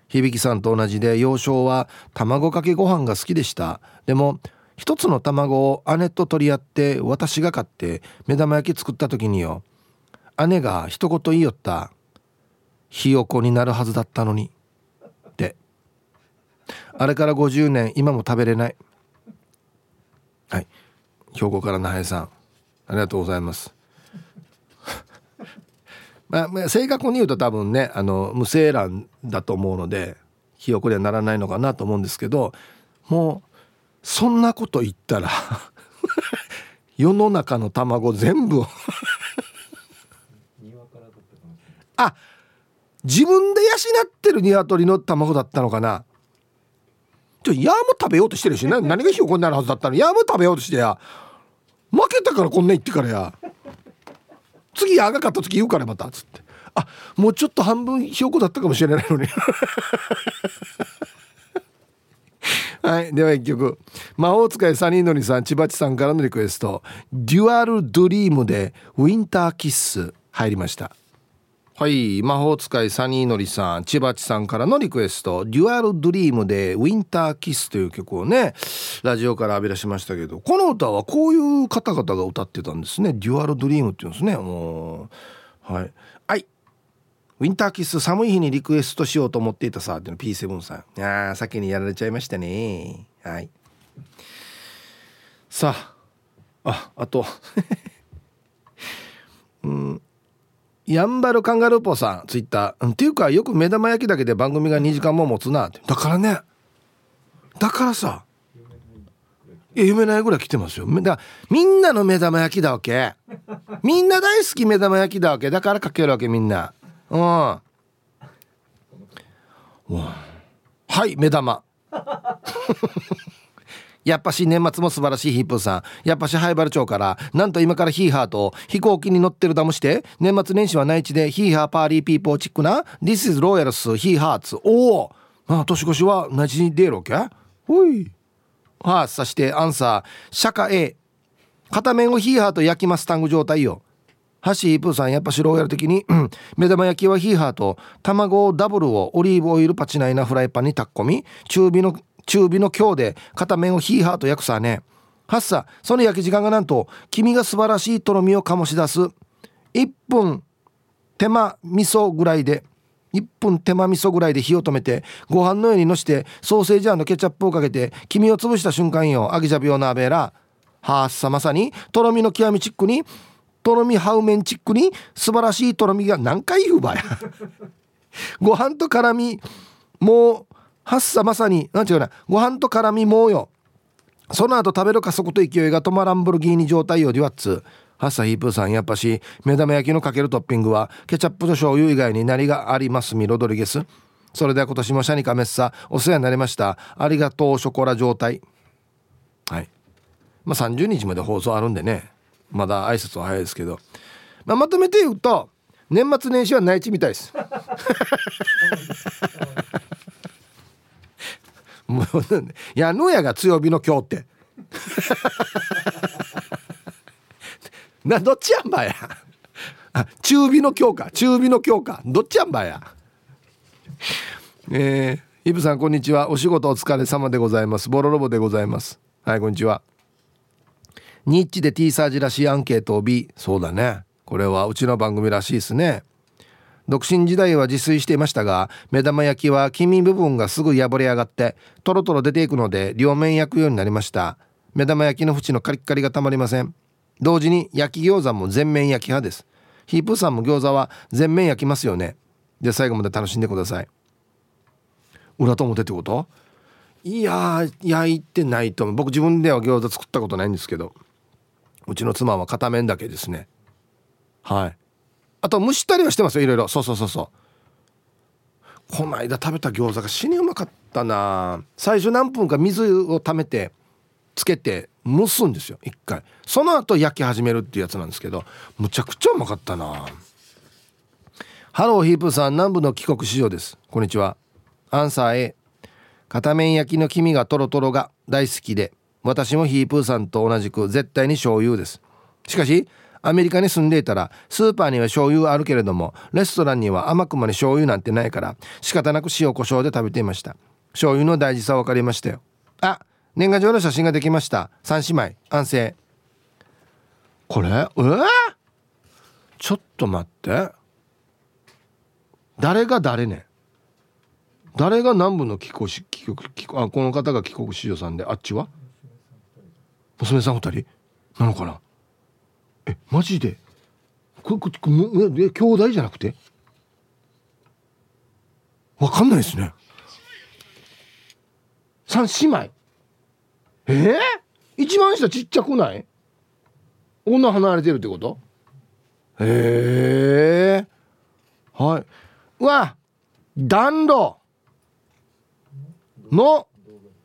響さんと同じで幼少は卵かけご飯が好きでした。でも一つの卵を姉と取り合って私が買って目玉焼き作った時によ姉が一言言いよった。ひよこになるはずだったのに。ってあれから50年今も食べれない。はい。兵庫から那覇さんありがとうございます。まあ、正確に言うと多分ねあの無精卵だと思うのでひよこにはならないのかなと思うんですけどもうそんなこと言ったら 世の中の卵全部あ自分で養ってる鶏の卵だったのかな？ちょヤーも食べようとしてるし何がひよこになるはずだったの？ヤーも食べようとしてや。負けたからこんな言ってからや。次赤かった時言うからまたっつって。あもうちょっと半分ひよこだったかもしれないのに。はいでは一曲魔法使いサニーノリさん千葉地さんからのリクエスト「デュアルドリーム」で「ウィンターキッス」入りました。はい魔法使いサニーのりさん千葉地さんからのリクエスト「デュアルドリーム」で「ウィンターキッス」という曲をねラジオから浴び出しましたけどこの歌はこういう方々が歌ってたんですね「 Dual Dream」っていうんですね。もうはい。はい。 Winter Kiss 寒い日にリクエストしようと思っていたさっていうの P7 さん。いや先にやられちゃいましたね。はい。さあああと。うん。やんばるカンガルーポさんツイッター、うん、っていうかよく目玉焼きだけで番組が2時間も持つな。ってだからね。だからさ。いや読めないぐらい来てますよ。だみんなの目玉焼きだわけ。みんな大好き目玉焼きだわけ。だからかけるわけみんな。うん。はい目玉。やっぱし年末も素晴らしいヒップさん。やっぱし灰原町からなんと今からヒーハーと飛行機に乗ってるだもして年末年始は内地でヒーハーパーリーピーポーチックな This is Royals ヒーハーツおお!あ年越しは内地に出るわけ？ほい。はあさしてアンサー。シャカ A 片面をヒーハーと焼きますタング状態よ。ハシープーさんやっぱしローヤル的に、目玉焼きはヒーハーと卵をダブルをオリーブオイルパチナイなフライパンに炊き込み中火の中火の強で片面をヒーハーと焼くさね。はっさその焼き時間がなんと黄身が素晴らしいとろみを醸し出す。1分手間味噌ぐらいで1分手間味噌ぐらいで火を止めてご飯の上にのしてソーセージのケチャップをかけて黄身を潰した瞬間よ揚げじゃびよなべら。はっさまさにとろみの極みチックにとろみハウメンチックに素晴らしいとろみが何回言うばや。ご飯と絡みもうはっさまさになん違うかなご飯と絡みもうよ。その後食べる加速と勢いが止まらんブルギーニ状態よデュワッツハッサヒープーさんやっぱし目玉焼きのかけるトッピングはケチャップと醤油以外に何がありますみロドリゲス？それでは今年もシャニカメッサ。お世話になりました。ありがとうショコラ状態。はい。まあ30日まで放送あるんでね。まだ挨拶は早いですけど、まあ、まとめて言うと年末年始は内地みたいです。もうやのやが強火の今日って。などっちやんばや。あ中火の今日か。中火の今日か。どっちやんばや。えー、イブさんこんにちは。お仕事お疲れ様でございます。ボロロボでございます。はいこんにちは。ニッチで T サージらしいアンケートを B そうだね。これはうちの番組らしいですね。独身時代は自炊していましたが目玉焼きは黄身部分がすぐ破れ上がってトロトロ出ていくので両面焼くようになりました。目玉焼きの縁のカリッカリがたまりません。同時に焼き餃子も全面焼き派です。ヒープさんも餃子は全面焼きますよね。で最後まで楽しんでください。裏と表ってこと？いや焼いてないと思う。僕自分では餃子作ったことないんですけどうちの妻は片面だけですね。はい。あと蒸したりはしてますよいろいろ。そうそうそうそう。この間食べた餃子が死にうまかったな。最初何分か水を溜めてつけて蒸すんですよ一回。その後焼き始めるっていうやつなんですけどむちゃくちゃうまかったな。ハローヒープさん南部の帰国子女です。こんにちは。アンサー A 片面焼きの黄身がトロトロが大好きで私もヒープーさんと同じく絶対に醤油です。しかしアメリカに住んでいたらスーパーには醤油あるけれどもレストランには甘くまで醤油なんてないから仕方なく塩コショウで食べていました。醤油の大事さ分かりましたよ。あ年賀状の写真ができました。三姉妹。安静。これ？え？ー、ちょっと待って。誰が誰ね？誰が南部の帰国し帰国帰国あこの方が帰国子女さんであっちは？娘さん二人？なのかな？えマジで？これこれ兄弟じゃなくて？わかんないですね。三姉妹？え？ー、一番下ちっちゃくない？女離れてるってこと？へえはい。うわ暖炉の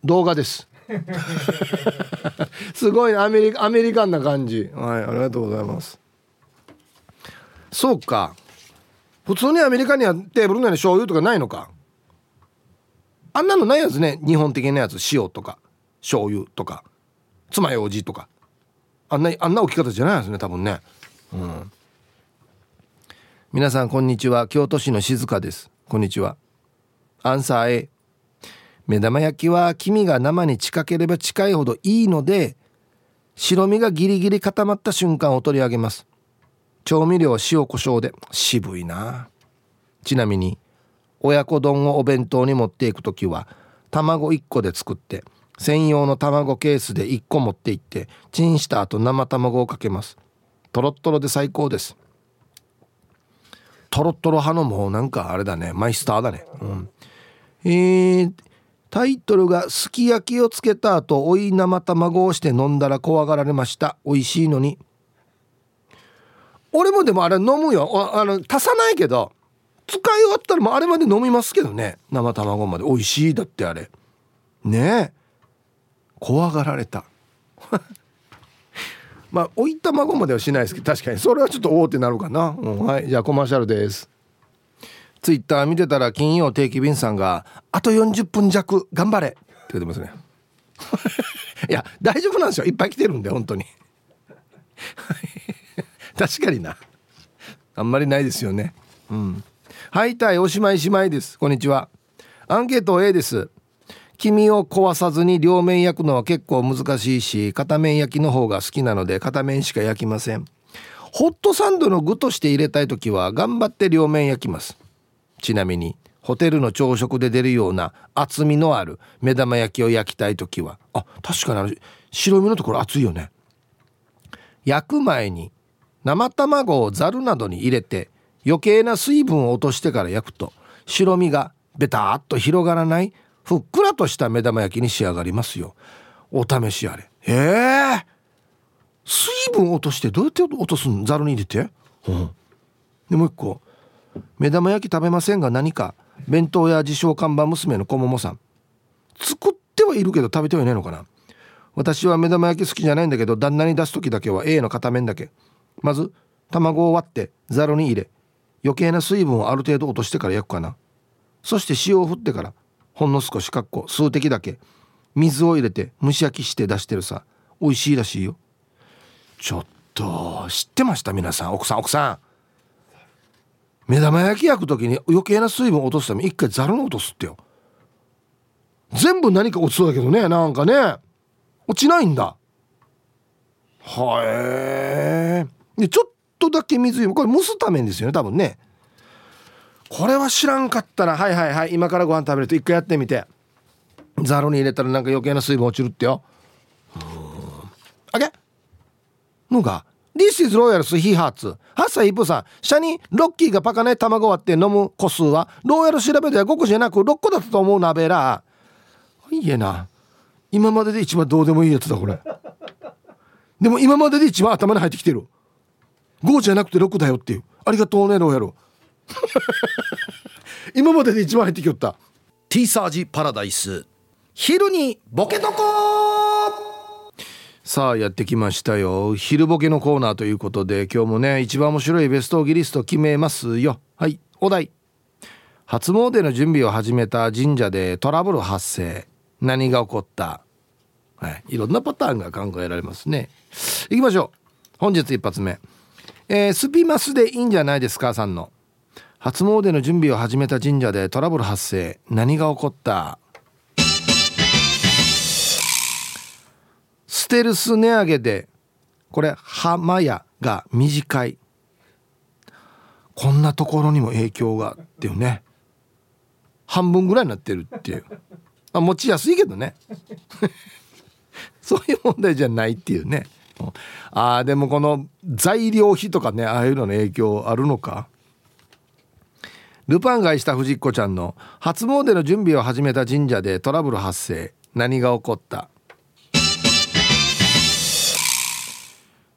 動画です。すごいアメリカアメリカンな感じ。はいありがとうございます。そうか。普通にアメリカにはテーブルの上に醤油とかないのか。あんなのないやつね。日本的なやつ塩とか。醤油とか。爪楊枝とか。あんなあんな置き方じゃないですね多分ね。うん。皆さんこんにちは。京都市の静香です。こんにちは。アンサー A 目玉焼きは黄身が生に近ければ近いほどいいので白身がギリギリ固まった瞬間を取り上げます。調味料は塩コショウで。渋いな。ちなみに親子丼をお弁当に持っていく時は卵1個で作って専用の卵ケースで1個持っていってチンした後生卵をかけます。トロットロで最高です。トロットロ派のもうなんかあれだね。マイスターだね。うん。えー、タイトルが「すき焼きをつけた後おい生卵をして飲んだら怖がられました。美味しいのに」俺もでもあれ飲むよ。あの足さないけど使い終わったらもうあれまで飲みますけどね。生卵まで。美味しいだってあれ。ねえ。怖がられた。まあおい卵まではしないですけど確かに。それはちょっと大手なるかな、うん、はい。じゃあコマーシャルです。ツイッター見てたら金曜定期便さんが「あと40分弱頑張れ」って言ってますね。いや大丈夫なんですよ。いっぱい来てるんで本当に。確かにな。あんまりないですよね。うん。はいたいおしまいしまいです。こんにちは。アンケート A です。黄身を壊さずに両面焼くのは結構難しいし片面焼きの方が好きなので片面しか焼きません。ホットサンドの具として入れたい時は頑張って両面焼きます。ちなみにホテルの朝食で出るような厚みのある目玉焼きを焼きたい時はあ確かに白身のところ熱いよね。焼く前に生卵をざるなどに入れて余計な水分を落としてから焼くと白身がベターっと広がらないふっくらとした目玉焼きに仕上がりますよ。お試しあれ。へえ水分落としてどうやって落とすん？ざるに入れて。うん。でもう一個。目玉焼き食べませんが何か？弁当や自称看板娘の小桃さん。作ってはいるけど食べてはいないのかな？私は目玉焼き好きじゃないんだけど旦那に出す時だけは A の片面だけ。まず卵を割ってざるに入れ。余計な水分をある程度落としてから焼くかな。そして塩を振ってからほんの少しかっこ数滴だけ。水を入れて蒸し焼きして出してるさ。美味しいらしいよ。ちょっと知ってました？皆さん。奥さん奥さん。目玉焼き焼く時に余計な水分落とすために一回ざるに落とすってよ。全部何か落ちそうだけどねなんかね。落ちないんだ。はえでちょっとだけ水これ蒸すためですよね多分ね。これは知らんかったらはいはいはい。今からご飯食べると一回やってみて。ざるに入れたらなんか余計な水分落ちるってよ。うん。あげ。のが This is Royal He Hearts 8歳一歩さんシャにロッキーがパカね卵割って飲む個数はローヤル調べでは5個じゃなく6個だったと思うなべら。いいえな。今までで一番どうでもいいやつだこれ。でも今までで一番頭に入ってきてる。5じゃなくて6だよっていう。ありがとうねローヤル。今までで一番入ってきよった。T サージパラダイス。昼にボケとこさあやってきましたよ。昼ボケのコーナーということで今日もね一番面白いベストギリスト決めますよ。はいお題。初詣の準備を始めた神社でトラブル発生。何が起こった。はい、いろんなパターンが考えられますね。いきましょう。本日一発目。えー、スピマスでいいんじゃないですかさんの。初詣の準備を始めた神社でトラブル発生。何が起こった。ステルス値上げでこれ浜屋が短い。こんなところにも影響がっていうね。半分ぐらいになってるっていう。まあ持ちやすいけどね。そういう問題じゃないっていうね。ああでもこの材料費とかねああいうのの影響あるのか。ルパンがした藤子ちゃんの初詣の準備を始めた神社でトラブル発生。何が起こった？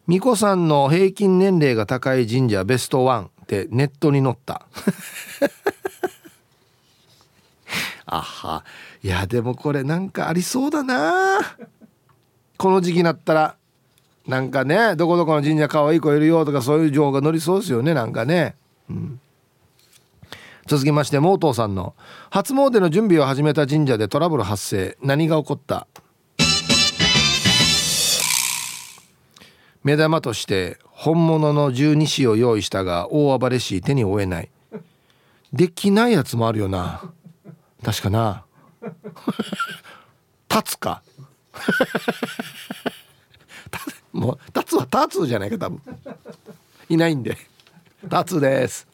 巫女さんの平均年齢が高い神社ベストワンってネットに載った。あは。いやでもこれなんかありそうだな。この時期になったらなんかねどこどこの神社可愛い子いるよとかそういう情報が載りそうですよねなんかね、うん、続きましてモートーさんの初詣の準備を始めた神社でトラブル発生。何が起こった？目玉として本物の十二支を用意したが大暴れし手に負えない。できないやつもあるよな。確かな。立つか。もうタツはタツじゃないか多分。いないんで。タツです。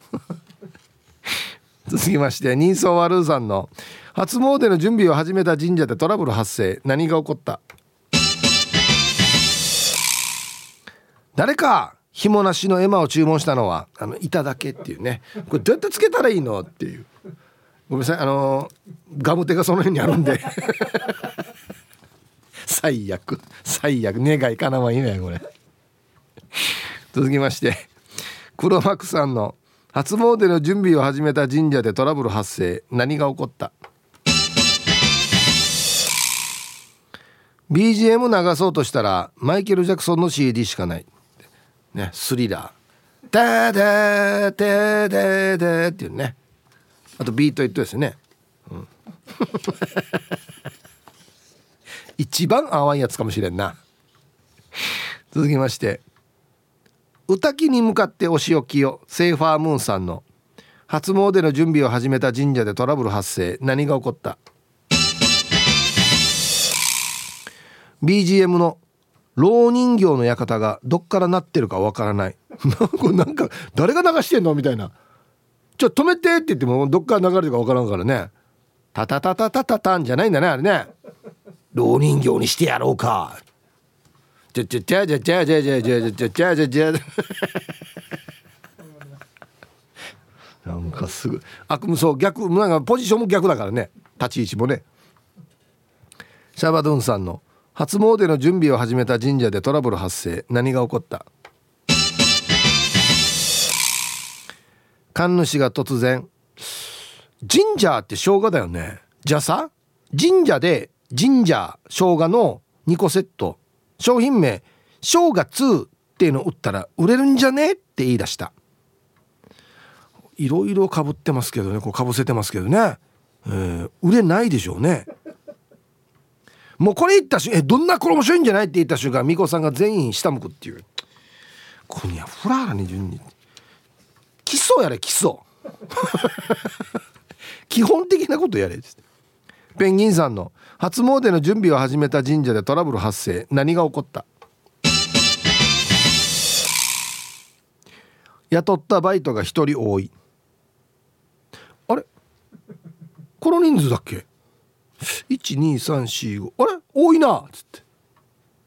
続きまして人相ワルーさんの初詣の準備を始めた神社でトラブル発生。何が起こった誰か紐なしの絵馬を注文したのはあの板だけっていうね。これどうやってつけたらいいのっていう。ごめんなさいあのガム手がその辺にあるんで。最悪。最悪。願いかなわいいねこれ。続きまして黒幕さんの初詣の準備を始めた神社でトラブル発生。何が起こった？BGM 流そうとしたらマイケル・ジャクソンの CD しかない。ねスリラー「ダダダダダ」っていうね。あとビートイットですね、うん。一番合わんやつかもしれんな。続きまして。歌木に向かってお仕置きをセーファームーンさんの。初詣の準備を始めた神社でトラブル発生。何が起こった？BGM の老人形の館がどっから鳴ってるかわからない。なんか誰が流してんのみたいな。ちょ止めてって言ってもどっから流れるかわからんからね。タタタタタタタンじゃないんだねあれね。老人形にしてやろうか。じゃじゃじゃじゃじゃじゃじゃじゃじゃじゃじゃじゃなんかすぐ悪夢そう逆なんかポジションも逆だからね立ち位置もねシャバドゥンさんの初詣の準備を始めた神社でトラブル発生。何が起こった？神主が突然「神社って生姜だよねじゃあさ？神社で神社生姜の2個セット商品名「生姜2」っていうの売ったら売れるんじゃね？って言い出した。いろいろかぶってますけどね。こうかぶせてますけどね、えー、売れないでしょうね。もうこれ言った瞬間「えどんなこれ面白いんじゃない?」って言った瞬間美子さんが全員下向くっていう。こにはフラーラに順に。基礎やれ基礎 基本的なことやれペンギンさんの初詣の準備を始めた神社でトラブル発生。何が起こった？雇ったバイトが1人多い。あれ？この人数だっけ？12345あれ？多いな！っつって。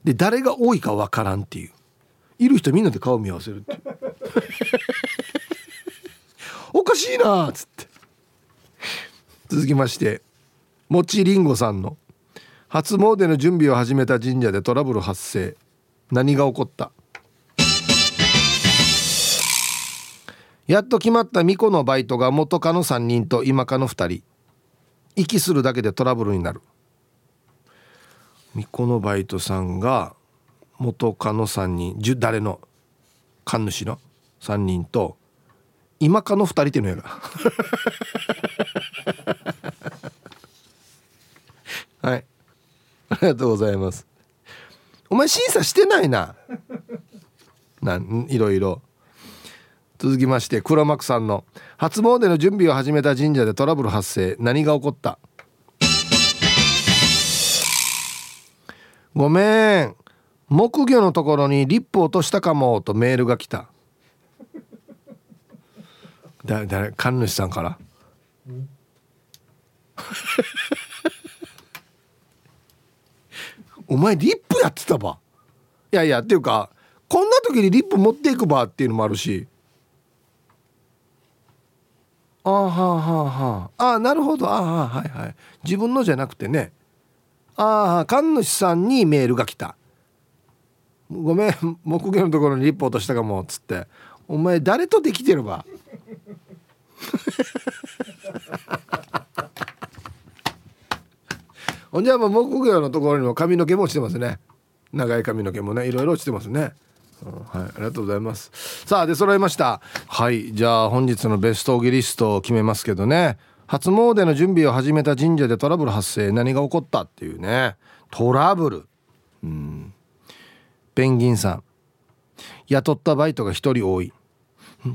で誰が多いかわからんっていう。いる人みんなで顔見合わせるって おかしいな！っつって。続きましてもちりんごさんの初詣の準備を始めた神社でトラブル発生。何が起こった？やっと決まった巫女のバイトが元カノ3人と今カノ2人。息するだけでトラブルになる。巫女のバイトさんが元カノ3人誰の神主の3人と今カノ2人っていうのやが。はい。ありがとうございます。お前審査してないな。なんいろいろ。続きまして黒幕さんの初詣の準備を始めた神社でトラブル発生何が起こった？ごめん。木魚のところにリップ落としたかもとメールが来た。だ誰神主さんから？お前リップやってたば。いやいやっていうかこんな時にリップ持っていくばっていうのもあるしあはあはあはああなるほど。ああはいはい。自分のじゃなくてね。ああ神主さんにメールが来た。ごめん 木魚のところにリップ落としたかもっつって。お前誰とできてるば ほんじゃもう木魚のところにも髪の毛も落ちてますね。長い髪の毛もねいろいろ落ちてますね。はい、ありがとうございます。さあで揃いました。はいじゃあ本日のベストギリストを決めますけどね。初詣の準備を始めた神社でトラブル発生何が起こったっていうね。トラブル。うん。ペンギンさん。雇ったバイトが1人多い。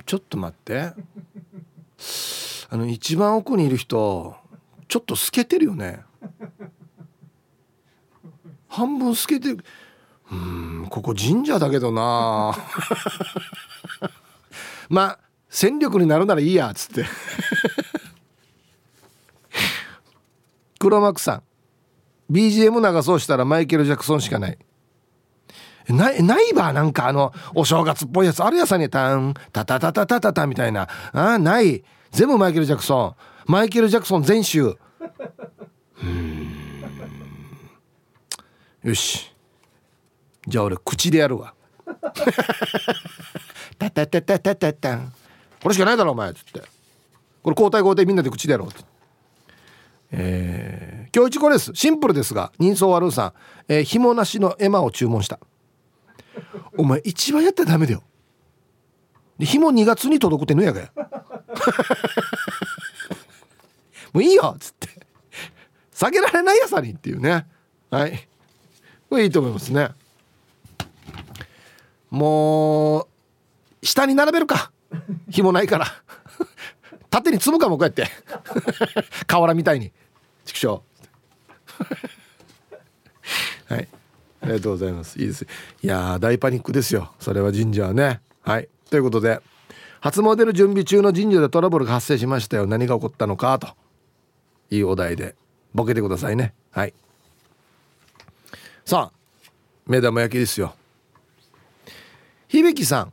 ちょっと待って。あの一番奥にいる人ちょっと透けてるよね。半分透けてる。うんここ神社だけどな。まあ戦力になるならいいやっつって。黒幕さん。BGM 流そうしたらマイケル・ジャクソンしかない。ないないばなんかあのお正月っぽいやつ。あるやさにタン。タタタタタタタみたいな。あない。全部マイケル・ジャクソン。マイケル・ジャクソン全集。うん。よし。じゃあ俺口でやるわ。タタタタタタタン。これしかないだろお前っつって。これ交代交代みんなで口でやろうって。えー、今日一個です。シンプルですが人相悪うさん、えー、紐なしのエマを注文した。お前一番やったらダメだよ。で紐2月に届くってのやがや。もういいよっつって。下げられないやさにっていうね。はい。これいいと思いますね。もう下に並べるか。紐ないから。縦に積むかもこうやって。瓦みたいに。畜生。はい。ありがとうございます。いいです。いや大パニックですよ。それは神社はね。はい。ということで初詣の準備中の神社でトラブルが発生しましたよ。何が起こったのかと。いうお題でボケてくださいね。はい。さあ目玉焼きですよ。響さん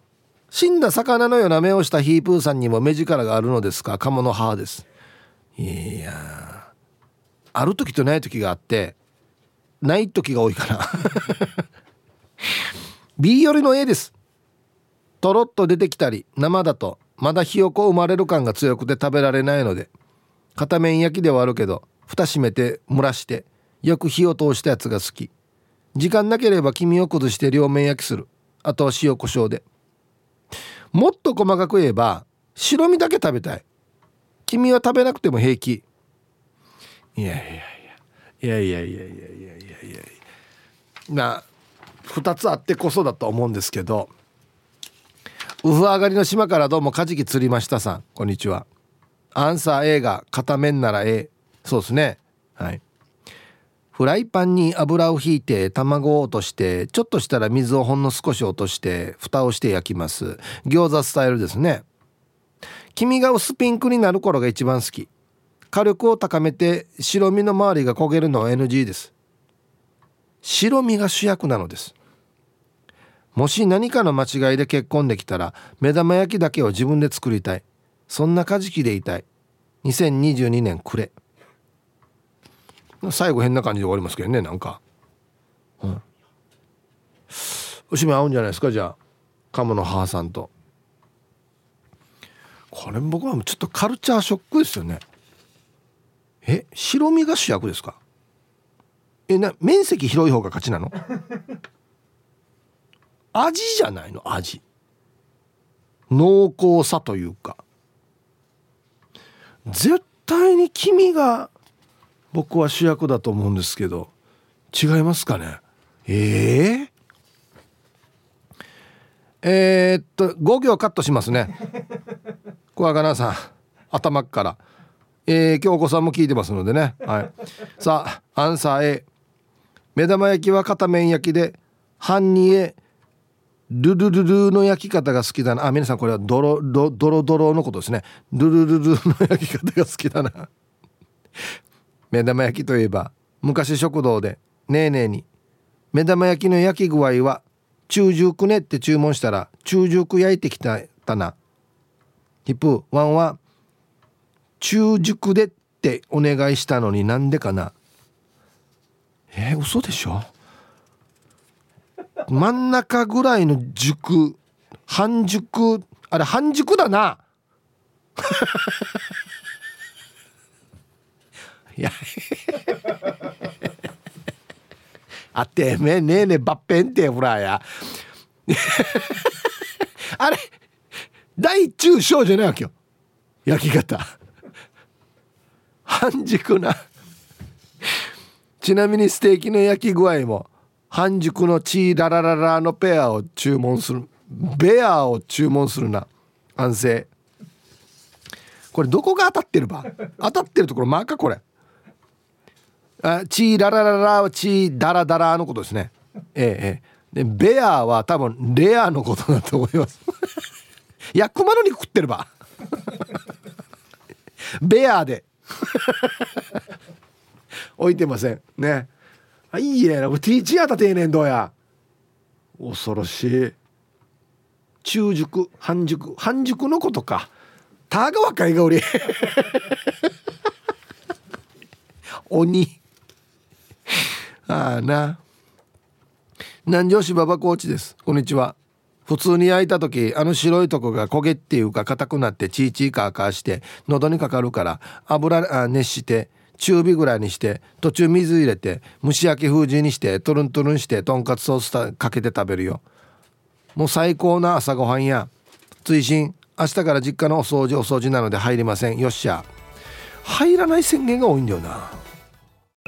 死んだ魚のような目をしたヒープーさんにも目力があるのですか？鴨の母です。いやある時とない時があってない時が多いかな B 寄りの A です。とろっと出てきたり生だとまだひよこ生まれる感が強くて食べられないので片面焼きではあるけど蓋閉めて蒸らしてよく火を通したやつが好き。時間なければ黄身を崩して両面焼きする。あとは塩コショウで。もっと細かく言えば白身だけ食べたい。黄身は食べなくても平気。いやいやいやいやいやいやいやいや。いやいやまあ2つあってこそだと思うんですけど。ウフ上がりの島からどうもカジキ釣りましたさん。こんにちは。アンサー A が片面なら A そうですね。はい。フライパンに油をひいて卵を落としてちょっとしたら水をほんの少し落として蓋をして焼きます。餃子スタイルですね。黄身が薄ピンクになる頃が一番好き。火力を高めて白身の周りが焦げるのは NG です。白身が主役なのです。もし何かの間違いで結婚できたら目玉焼きだけを自分で作りたい。そんなカジキでいたい。2022年暮れ。最後変な感じで終わりますけどねなんか。うん。おしめ合うんじゃないですかじゃあ。鴨の母さんと。これ僕はちょっとカルチャーショックですよね。え白身が主役ですか？えな面積広い方が勝ちなの？味じゃないの？味。濃厚さというか。絶対に黄身が僕は主役だと思うんですけど違いますかね？えー、えー、っと5行カットしますね。小若菜さん頭から。えー、京子さんも聞いてますのでね。はい。さあアンサー A 目玉焼きは片面焼きで半煮えルルルルの焼き方が好きだな。あ皆さんこれはドロドロドロのことですね。ルルルルの焼き方が好きだな。目玉焼きといえば昔食堂でねえねえに目玉焼きの焼き具合は中熟ねって注文したら中熟焼いてきたたな。ヒップワンは中熟でってお願いしたのになんでかな。えー、嘘でしょ。真ん中ぐらいの熟半熟あれ半熟だな。いや。あってめねえねえばっぺんてほらや。あれ大中小じゃないわけよ。焼き方。半熟な。ちなみにステーキの焼き具合も半熟のチーララララのペアを注文する。ベアを注文するな。安静。これどこが当たってるば？当たってるところマーかこれ。あチーララララはチーダラダラのことですね。ええええ。でベアは多分レアのことだと思います。や熊の肉食ってれば。ベアで。置いてません。ね。あいいえなティーチやった定年どうや。恐ろしい。中熟半熟。半熟のことか。たが若いがおり。鬼。ああな。南城市馬場コーチです。こんにちは。普通に焼いた時あの白いとこが焦げっていうか硬くなってチーチーカーカーして喉にかかるから油熱して中火ぐらいにして途中水入れて蒸し焼き風じにしてトゥルントゥルンしてとんかつソースかけて食べるよ。もう最高な朝ごはんや。追伸明日から実家のお掃除お掃除なので入りません。よっしゃ。入らない宣言が多いんだよな。